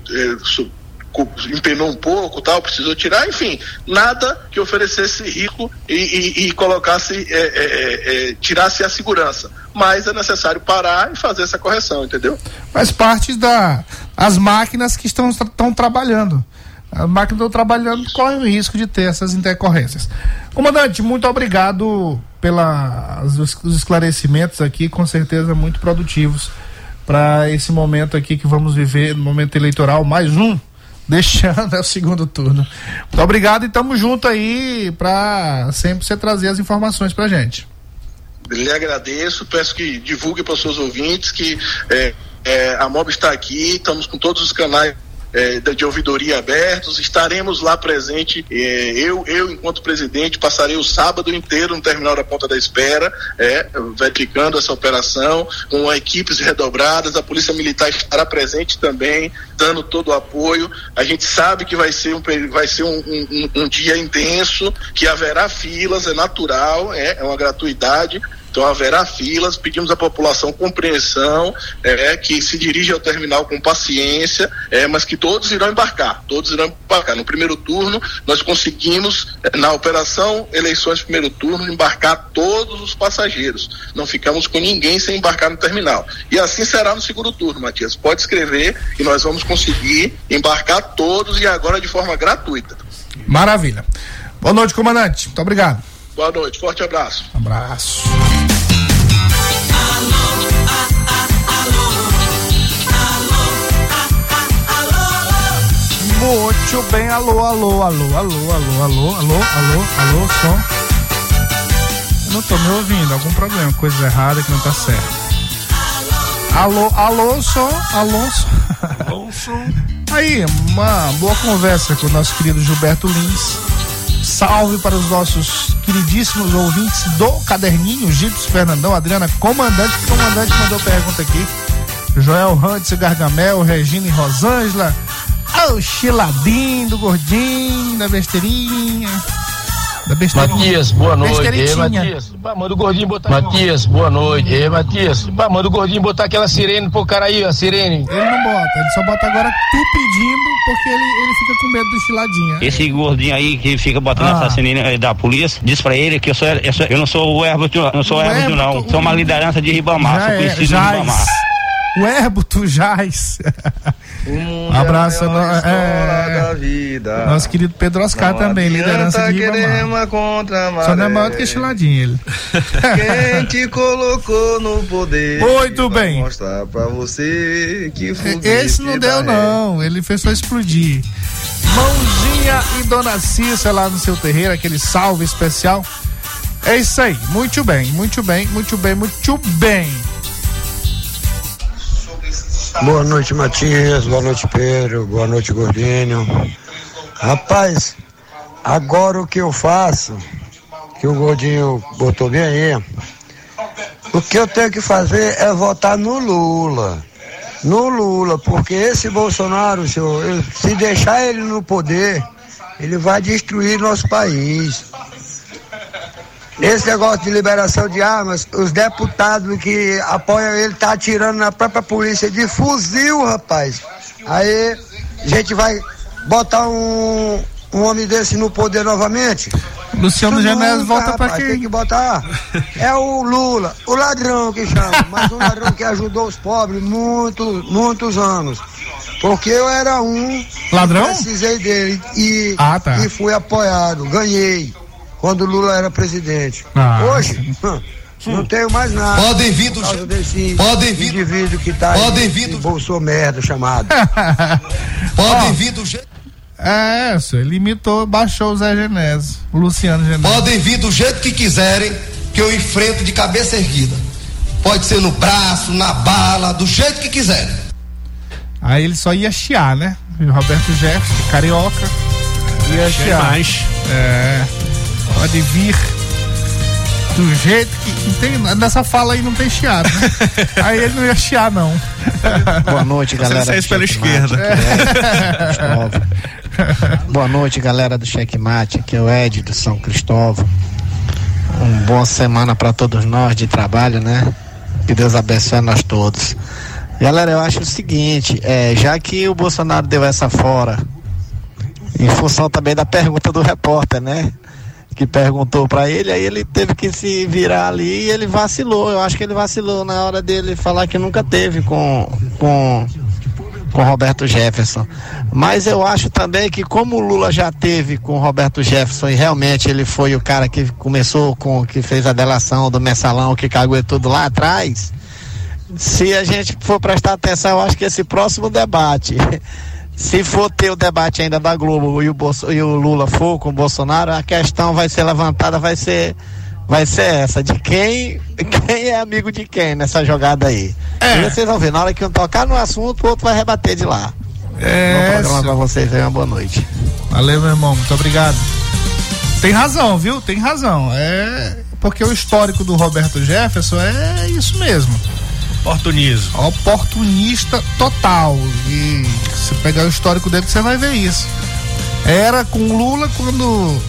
co- empenou um pouco, tal, precisou tirar, enfim, nada que oferecesse risco e, e- e colocasse, é, é, é, é, tirasse a segurança. Mas é necessário parar e fazer essa correção, entendeu? Faz parte da as máquinas que estão, estão trabalhando. As máquinas estão trabalhando correm o risco de ter essas intercorrências. Comandante, muito obrigado pelos os esclarecimentos aqui, com certeza muito produtivos para esse momento aqui que vamos viver no momento eleitoral, mais um deste ano é o segundo turno. Muito obrigado e tamo junto aí para sempre você trazer as informações pra gente. Lhe agradeço, peço que divulgue para os seus ouvintes que é, é, a MOB está aqui, estamos com todos os canais eh, de ouvidoria abertos, estaremos lá presente. eh, eu, eu, enquanto presidente, passarei o sábado inteiro no terminal da Ponta da Espera, eh, verificando essa operação, com equipes redobradas. A Polícia Militar estará presente também, dando todo o apoio. A gente sabe que vai ser um, vai ser um- um- um dia intenso, que haverá filas, é natural, é, é uma gratuidade. Então haverá filas, pedimos à população compreensão, é, que se dirige ao terminal com paciência, é, mas que todos irão embarcar, todos irão embarcar. No primeiro turno, nós conseguimos, é, na operação eleições primeiro turno, embarcar todos os passageiros. Não ficamos com ninguém sem embarcar no terminal. E assim será no segundo turno, Matias. Pode escrever que nós vamos conseguir embarcar todos e agora de forma gratuita. Maravilha. Boa noite, comandante. Muito obrigado. Boa noite, forte abraço. Abraço. Muito bem, alô, alô, alô, alô, alô, alô, alô, alô, alô, som. Eu não tô me ouvindo, algum problema, coisa errada que não tá certo. Alô, alô, som, alô, som. Aí, uma boa conversa com o nosso querido Gilberto Lins. Salve para os nossos queridíssimos ouvintes do Caderninho, Gipsy Fernandão, Adriana Comandante. Comandante mandou pergunta aqui. Joel Huntz, Gargamel, Regina e Rosângela. Ah, o chiladinho do gordinho, da besteirinha. Da besteirinha. Matias, boa noite. Ei. Matias, bah, manda o gordinho botar. Matias, boa noite. Ei, Matias, bah, manda o gordinho botar aquela sirene pro cara aí, a sirene. Ele não bota, ele só bota agora tu pedindo, porque ele, ele fica com medo do chiladinho. Esse gordinho aí que fica botando Ah. essa sirene da polícia, diz pra ele que eu sou, eu, sou- eu não sou o Herbert, eu não sou o não. Sou uma liderança de Ribamar, Já sou é, conhecido em Ribamar. O Herbo, tu jaz. Um abraço. no- é, Nosso querido Pedro Oscar também, liderança de a Só não é maior do que chiladinho ele. Quem te colocou no poder? Muito bem. Mostrar pra você que Esse não deu, não. Ele fez só explodir. Mãozinha e Dona Cissa lá no seu terreiro, aquele salve especial. É isso aí. Muito bem, muito bem, muito bem, muito bem. Boa noite, Matias. Boa noite, Pedro. Boa noite, Gordinho. Rapaz, agora o que eu faço, que o Gordinho botou bem aí, o que eu tenho que fazer é votar no Lula. No Lula, porque esse Bolsonaro, senhor, se deixar ele no poder, ele vai destruir nosso país. Esse negócio de liberação de armas, os deputados que apoiam ele tá atirando na própria polícia de fuzil, rapaz. Aí a gente vai botar um, um homem desse no poder novamente. Luciano Genésio volta pra rapaz, quem? Tem que botar. É o Lula, o ladrão que chama, mas um ladrão que ajudou os pobres muitos, muitos anos. Porque eu era um. Ladrão? Precisei dele e, Ah, tá. e fui apoiado, ganhei. Quando o Lula era presidente. Ah. Hoje, hum, não tenho mais nada. Podem vir do- podem vir- indivíduo que tá podem aí, vir Bolsonaro merda chamado. Podem vir do jeito. É, senhor, ele imitou, baixou o Zé Genésio, o Luciano Genésio. Podem vir do jeito que quiserem, que eu enfrento de cabeça erguida. Pode ser no braço, na bala, do jeito que quiserem. Aí ele só ia chiar, né? O Roberto Jefferson, carioca, ia Achei chiar. mais. É. Pode vir do jeito que. Não tem, nessa fala aí não tem chiado, né? aí ele não ia chiar, não. Boa noite, Você galera. do pela Checkmate. esquerda. É. Boa noite, galera do Checkmate. Aqui é o Ed do São Cristóvão. Uma boa semana para todos nós de trabalho, né? Que Deus abençoe a nós todos. Galera, eu acho o seguinte, é, já que o Bolsonaro deu essa fora, em função também da pergunta do repórter, né? Que perguntou para ele, aí ele teve que se virar ali e ele vacilou. Eu acho que ele vacilou na hora dele falar que nunca teve com, com, com Roberto Jefferson. Mas eu acho também que como o Lula já teve com Roberto Jefferson e realmente ele foi o cara que começou com, que fez a delação do mensalão, que cagou tudo lá atrás, se a gente for prestar atenção, eu acho que esse próximo debate, se for ter o debate ainda da Globo e o, Bolso, e o Lula for com o Bolsonaro, a questão vai ser levantada, vai ser, vai ser essa, de quem, quem é amigo de quem nessa jogada aí. E vocês vão ver, na hora que um tocar no assunto, o outro vai rebater de lá. É, Bom programa pra vocês aí, uma boa noite. Valeu, meu irmão, muito obrigado. Tem razão, viu? Tem razão. É porque o histórico do Roberto Jefferson é isso mesmo. Oportunismo. Oportunista total. E se pegar o histórico dele, você vai ver isso. Era com Lula quando.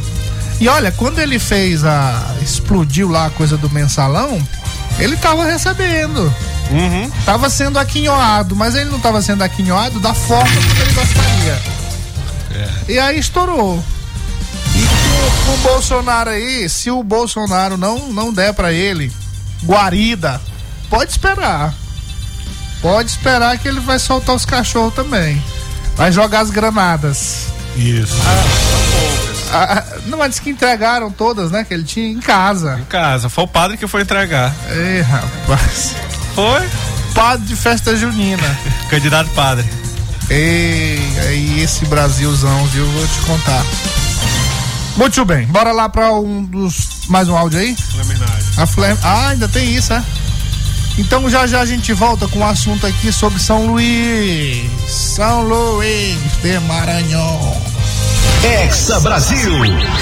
E olha, quando ele fez a. explodiu lá a coisa do mensalão, ele tava recebendo. Uhum. Tava sendo aquinhoado, mas ele não tava sendo aquinhoado da forma que ele gostaria. E aí estourou. E com, o Bolsonaro aí, se o Bolsonaro não, não der pra ele guarida, pode esperar. Pode esperar que ele vai soltar os cachorros também. Vai jogar as granadas. Isso. Ah, ah, não, mas que entregaram todas, né? Que ele tinha em casa. Em casa. Foi o padre que foi entregar. Ei, rapaz. Foi? Padre de festa junina. Candidato padre. Ei, aí esse Brasilzão, viu? Vou te contar. Muito bem, bora lá pra um dos. Mais um áudio aí? Fleminagem. A Flem... Ah, ainda tem isso, é? Então já já a gente volta com um assunto aqui sobre São Luís. São Luís de Maranhão. Exa Brasil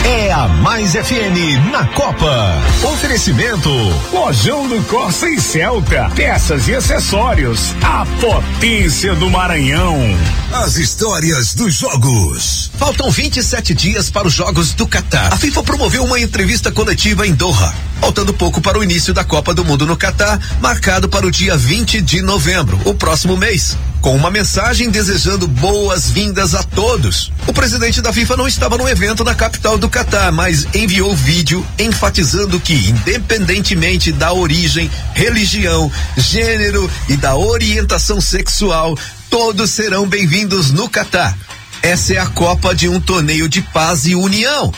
é a Mais FM na Copa. Oferecimento Lojão do Corsa e Celta. Peças e acessórios. A potência do Maranhão. As histórias dos jogos. Faltam 27 dias para os Jogos do Catar. A FIFA promoveu uma entrevista coletiva em Doha, faltando pouco para o início da Copa do Mundo no Catar, marcado para o dia 20 de novembro, o próximo mês. Com uma mensagem desejando boas-vindas a todos. O presidente da FIFA não estava no evento na capital do Catar, mas enviou vídeo enfatizando que, independentemente da origem, religião, gênero e da orientação sexual, todos serão bem-vindos no Catar. Essa é a Copa de um torneio de paz e união.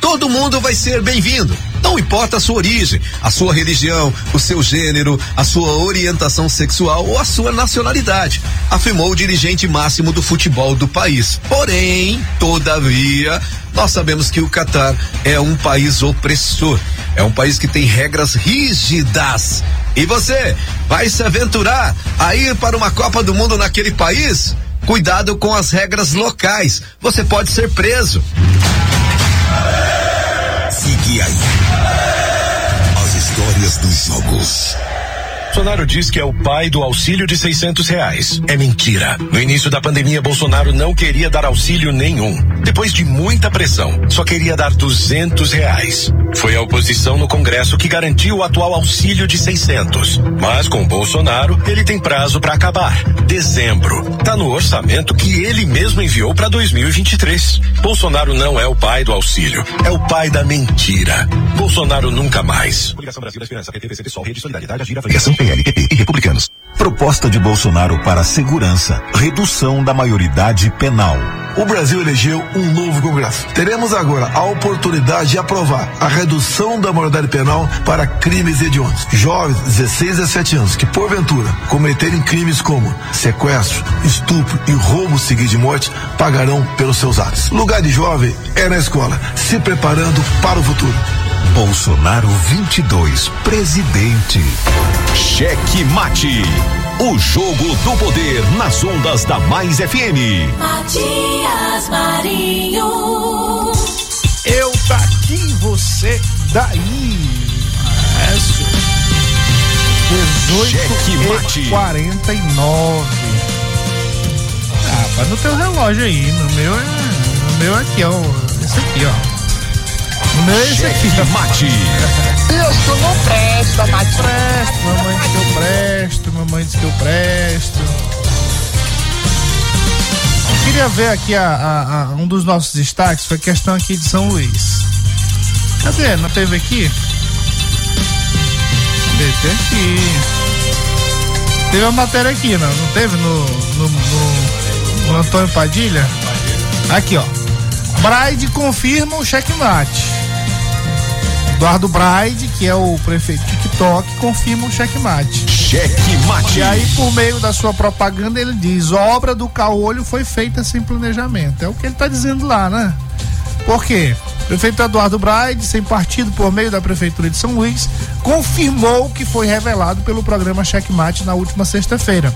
Todo mundo vai ser bem-vindo. Não importa a sua origem, a sua religião, o seu gênero, a sua orientação sexual ou a sua nacionalidade, afirmou o dirigente máximo do futebol do país. Porém, todavia, nós sabemos que o Catar é um país opressor. É um país que tem regras rígidas. E você vai se aventurar a ir para uma Copa do Mundo naquele país? Cuidado com as regras locais. Você pode ser preso. Fique aí. Dos jogos. Bolsonaro diz que é o pai do auxílio de 600 reais. É mentira. No início da pandemia, Bolsonaro não queria dar auxílio nenhum. Depois de muita pressão, só queria dar 200 reais. Foi a oposição no Congresso que garantiu o atual auxílio de 600. Mas com Bolsonaro, ele tem prazo para acabar. Dezembro. Tá no orçamento que ele mesmo enviou para 2023. Bolsonaro não é o pai do auxílio, é o pai da mentira. Bolsonaro nunca mais. Coligação Brasil da Esperança, PT, PCB, Sol, Rede Solidariedade, Coligação PL, e Republicanos. Proposta de Bolsonaro para segurança, redução da maioridade penal. O Brasil elegeu um novo Congresso. Teremos agora a oportunidade de aprovar a redução da maioridade penal para crimes hediondos. Jovens, 16 a 17 anos, que porventura cometerem crimes como sequestro, estupro e roubo seguido de morte, pagarão pelos seus atos. Lugar de jovem é na escola, se preparando para o futuro. Bolsonaro 22, presidente. Cheque Mate. O jogo do poder nas ondas da Mais FM. Matias Marinho. Eu daqui, você daí. Maestro. 18 Cheque mate. e 49. Ah, rapaz, no teu relógio aí. No meu é. No meu é aqui, ó. Esse aqui, ó. Meu é aqui. Cheque Mate. Isso não presta, Matias. Presto, mamãe diz que eu presto, mamãe diz que eu presto. Queria ver aqui a, a- a- um dos nossos destaques, foi a questão aqui de São Luís. Cadê? Não teve aqui? Tem aqui. Teve uma matéria aqui, não? Não teve no, no, no- no Antônio Padilha? Aqui, ó. Braide confirma o checkmate. Eduardo Braide, que é o prefeito TikTok, confirma o checkmate. Cheque Mate. E aí, por meio da sua propaganda, ele diz: obra do Caolho foi feita sem planejamento. É o que ele está dizendo lá, né? Por quê? Prefeito Eduardo Braide, sem partido por meio da Prefeitura de São Luís, confirmou o que foi revelado pelo programa Checkmate na última sexta-feira.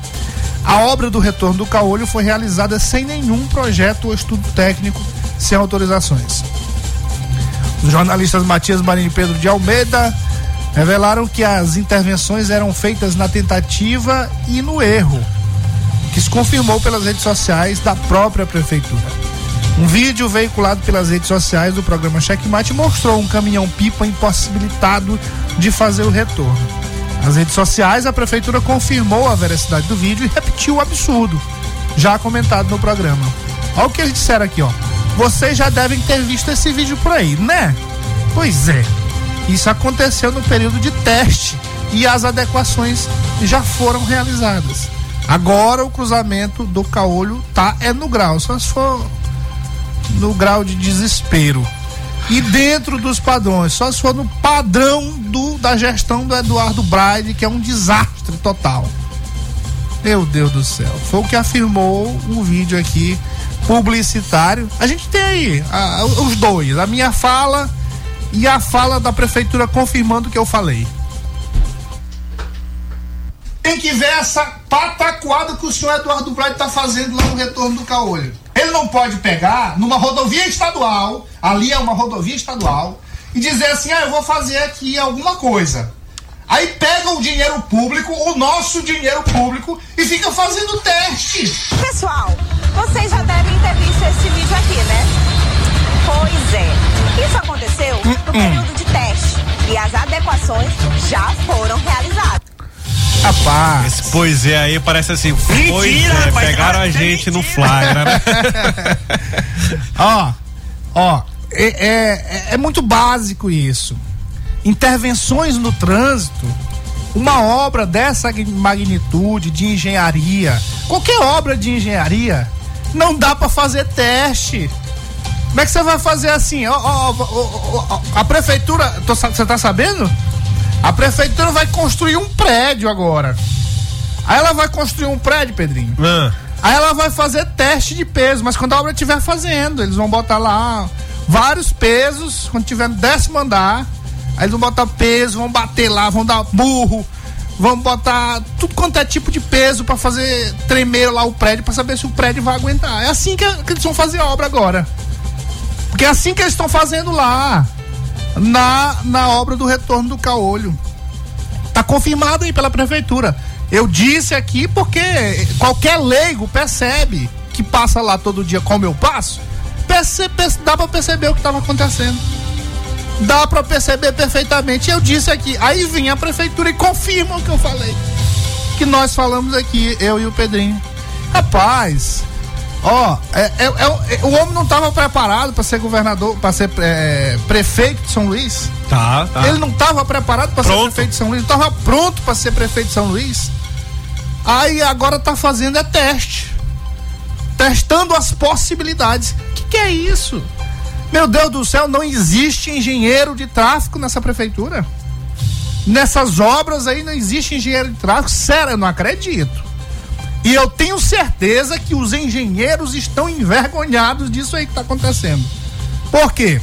A obra do retorno do caolho foi realizada sem nenhum projeto ou estudo técnico, sem autorizações. Os jornalistas Matias Marinho e Pedro de Almeida revelaram que as intervenções eram feitas na tentativa e no erro, que se confirmou pelas redes sociais da própria prefeitura. Um vídeo veiculado pelas redes sociais do programa Checkmate mostrou um caminhão-pipa impossibilitado de fazer o retorno. Nas redes sociais, a prefeitura confirmou a veracidade do vídeo e repetiu o absurdo, já comentado no programa. Olha o que eles disseram aqui, ó. Vocês já devem ter visto esse vídeo por aí, né? Pois é. Isso aconteceu no período de teste e as adequações já foram realizadas. Agora o cruzamento do caolho tá é no grau, só se for no grau de desespero. E dentro dos padrões, só se for no padrão do, da gestão do Eduardo Braide, que é um desastre total. Meu Deus do céu. Foi o que afirmou um vídeo aqui publicitário. A gente tem aí a, os dois, a minha fala e a fala da prefeitura confirmando o que eu falei. Tem que ver essa pataquada que o senhor Eduardo Braide está fazendo lá no retorno do Caolho. Ele não pode pegar numa rodovia estadual, ali é uma rodovia estadual, e dizer assim: ah, eu vou fazer aqui alguma coisa. Aí pega o dinheiro público, o nosso dinheiro público, e fica fazendo teste. Pessoal, vocês já devem ter visto esse vídeo aqui, né? Pois é. Isso aconteceu no período de teste. E as adequações já foram realizadas. Rapaz. Esse pois é aí parece assim. Mentira, pois é, rapaz, pegaram a é gente no flagra, né? ó, ó, é, é, é muito básico isso. Intervenções no trânsito, uma obra dessa magnitude de engenharia, qualquer obra de engenharia, não dá para fazer teste. Como é que você vai fazer assim? Ó, ó, ó, a prefeitura, tô, você tá sabendo? A prefeitura vai construir um prédio agora. Aí ela vai construir um prédio, Pedrinho. Ah. Aí ela vai fazer teste de peso, mas quando a obra estiver fazendo, eles vão botar lá vários pesos, quando tiver no décimo andar, aí eles vão botar peso, vão bater lá, vão dar burro, vão botar tudo quanto é tipo de peso para fazer tremer lá o prédio, para saber se o prédio vai aguentar. É assim que, que eles vão fazer a obra agora. Porque é assim que eles estão fazendo lá na, na obra do retorno do caolho. Tá confirmado aí pela prefeitura. Eu disse aqui porque qualquer leigo percebe que passa lá todo dia como eu passo, percebe, dá para perceber o que estava acontecendo. Dá para perceber perfeitamente. Eu disse aqui. Aí vem a prefeitura e confirma o que eu falei. Que nós falamos aqui, eu e o Pedrinho. Rapaz, Ó, é, é, é, o homem não estava preparado para ser governador, para ser é, prefeito de São Luís. Tá, tá. Ele não estava preparado para ser prefeito de São Luís, estava pronto para ser prefeito de São Luís. Aí agora tá fazendo é teste. Testando as possibilidades. O que, que é isso? Meu Deus do céu, não existe engenheiro de tráfego nessa prefeitura. Nessas obras aí não existe engenheiro de tráfego. Sério, eu não acredito. E eu tenho certeza que os engenheiros estão envergonhados disso aí que está acontecendo. Por quê?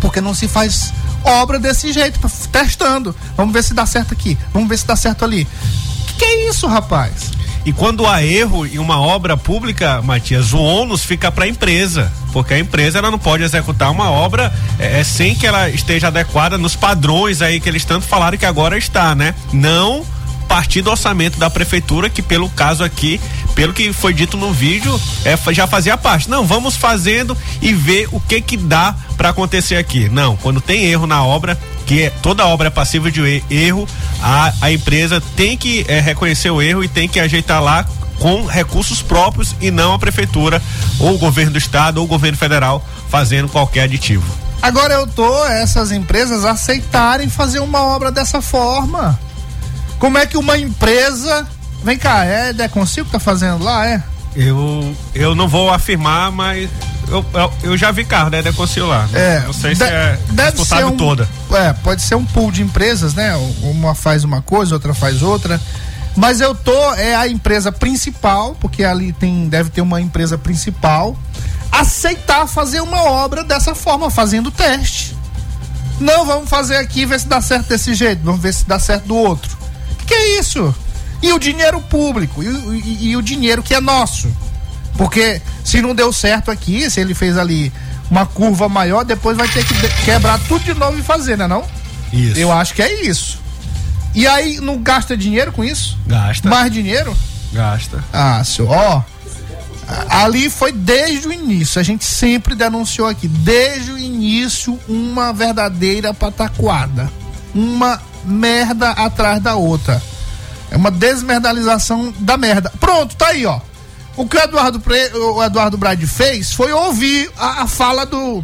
Porque não se faz obra desse jeito, testando. Vamos ver se dá certo aqui, vamos ver se dá certo ali. Que, que é isso, rapaz? E quando há erro em uma obra pública, Matias, o ônus fica para a empresa, porque a empresa ela não pode executar uma obra é, sem que ela esteja adequada nos padrões aí que eles tanto falaram que agora está, né? Não partir do orçamento da prefeitura, que pelo caso aqui, pelo que foi dito no vídeo, é, já fazia parte. Não, vamos fazendo e ver o que que dá para acontecer aqui. Não, quando tem erro na obra, que é, toda obra é passível de erro, a, a empresa tem que é, reconhecer o erro e tem que ajeitar lá com recursos próprios e não a prefeitura ou o governo do estado ou o governo federal fazendo qualquer aditivo. Agora eu tô essas empresas aceitarem fazer uma obra dessa forma. Como é que uma empresa. Vem cá, é Deconsil que tá fazendo lá, é? Eu, eu não vou afirmar, mas eu, eu, eu já vi carro da né, Deconsil lá. É, não sei se é ser um, toda. É, pode ser um pool de empresas, né? Uma faz uma coisa, outra faz outra. Mas eu tô, é a empresa principal, porque ali tem, deve ter uma empresa principal, aceitar fazer uma obra dessa forma, fazendo teste. Não, vamos fazer aqui, ver se dá certo desse jeito, vamos ver se dá certo do outro. Que, que é isso? E o dinheiro público, e, o- e- e o dinheiro que é nosso. Porque se não deu certo aqui, se ele fez ali uma curva maior, depois vai ter que quebrar tudo de novo e fazer, né não? Isso. Eu acho que é isso. E aí não gasta dinheiro com isso? Gasta. Mais dinheiro? Gasta. Ah, senhor, ó. Ali foi desde o início, a gente sempre denunciou aqui, desde o início, uma verdadeira pataquada. Uma merda atrás da outra. É uma desmerdalização da merda. Pronto, tá aí, ó. O que o Eduardo, Pre... o Eduardo Brade fez foi ouvir a, a fala do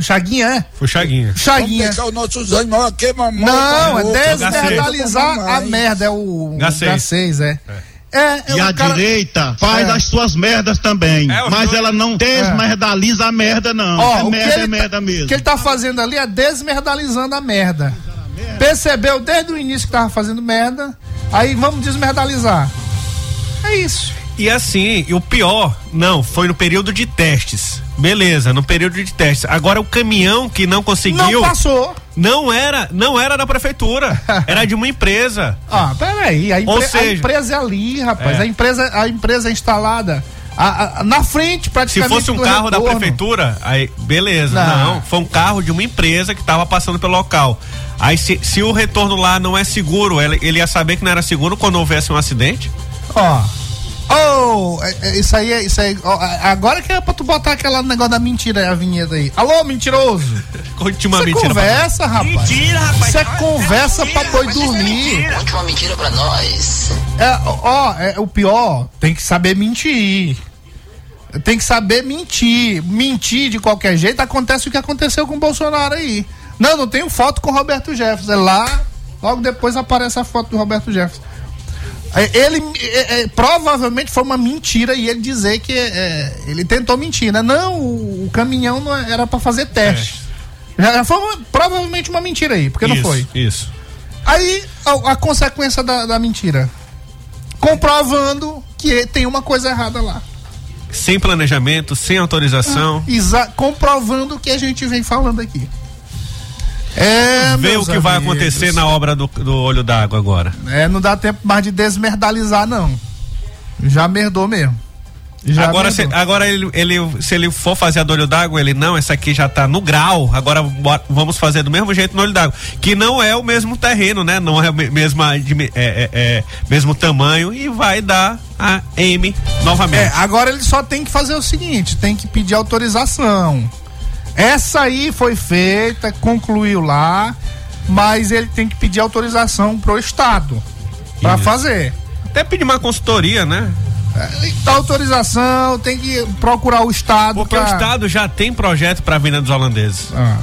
Chaguinha, é? Foi Chaguinha. Chaguinha. os nossos animais aqui, mamãe. Não, é Tá desmerdalizar a merda, é o H6. H6, é. É, é E o a cara- direita faz É. as suas merdas também. É, mas ela não desmerdaliza a merda, não. Ó, é merda, ele é tá- merda mesmo. O que ele tá fazendo ali é desmerdalizando a merda. Percebeu desde o início que tava fazendo merda, aí vamos desmerdalizar. É isso. E assim, e o pior, não, foi no período de testes. Beleza, no período de testes. Agora o caminhão que não conseguiu. Não passou. Não era, não era da prefeitura, era de uma empresa. Ah, peraí, a, empre- Ou a seja, empresa é ali, rapaz. É. A empresa, a empresa é instalada a- a- na frente, Se praticamente. fosse um do carro da retorno. prefeitura, aí beleza. Não. Não. foi um carro de uma empresa que estava passando pelo local. Aí se, se o retorno lá não é seguro, ele, ele ia saber que não era seguro quando houvesse um acidente? Ó. Oh, é- é- isso aí é. Isso aí, ó, a- agora que é pra tu botar aquele negócio da mentira, a vinheta aí. Alô, mentiroso! Conte uma Isso é mentira conversa, rapaz. Mentira, rapaz. Isso é conversa pra boi dormir. Conte uma mentira pra nós. É, ó, é, o pior, tem que saber mentir. Tem que saber mentir. Mentir de qualquer jeito, acontece o que aconteceu com o Bolsonaro aí. Não, não tenho foto com o Roberto Jefferson. É lá, logo depois aparece a foto do Roberto Jefferson. É, Ele é, é, provavelmente foi uma mentira e ele dizer que é, ele tentou mentir, né? Não, o, o caminhão não era pra fazer teste. Já, já foi uma- provavelmente uma mentira aí, porque não Isso, foi. Isso. Aí a, a consequência da, da mentira. Comprovando que tem uma coisa errada lá. Sem planejamento, sem autorização. Exa comprovando o que a gente vem falando aqui. É, Vê o que vai amigos. acontecer na obra do, do olho d'água agora. É, não dá tempo mais de desmerdalizar, não. Já merdou mesmo. Já agora, se, agora ele, ele- se ele for fazer a do olho d'água, ele não, essa aqui já tá no grau, agora bo- vamos fazer do mesmo jeito no olho d'água. Que não é o mesmo terreno, né? Não é o me- mesma, dimi- é, é- é mesmo tamanho e vai dar a M novamente. É, agora ele só tem que fazer o seguinte: tem que pedir autorização. Essa aí foi feita, concluiu lá, mas ele tem que pedir autorização pro Estado pra Isso. fazer. Até pedir uma consultoria, né? Tem que dar autorização, tem que procurar o Estado. Porque pra- o Estado já tem projeto para a vinda dos holandeses. Ah.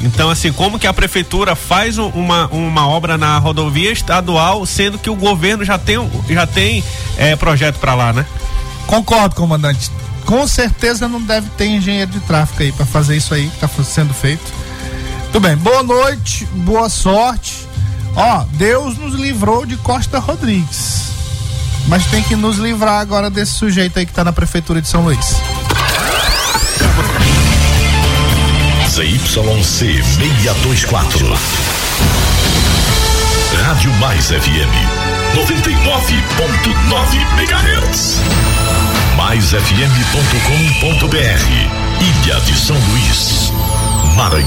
Então, assim, como que a prefeitura faz um- uma, uma obra na rodovia estadual, sendo que o governo já tem, já tem é, projeto para lá, né? Concordo, comandante. Com certeza não deve ter engenheiro de tráfego aí pra fazer isso aí que tá sendo feito. Tudo bem. Boa noite, boa sorte. Ó, Deus nos livrou de Costa Rodrigues. Mas tem que nos livrar agora desse sujeito aí que tá na prefeitura de São Luís. ZYC 624. Rádio Mais FM 99.9 MHz. MaisFM.com.br. Ilha de São Luís, Maranhão.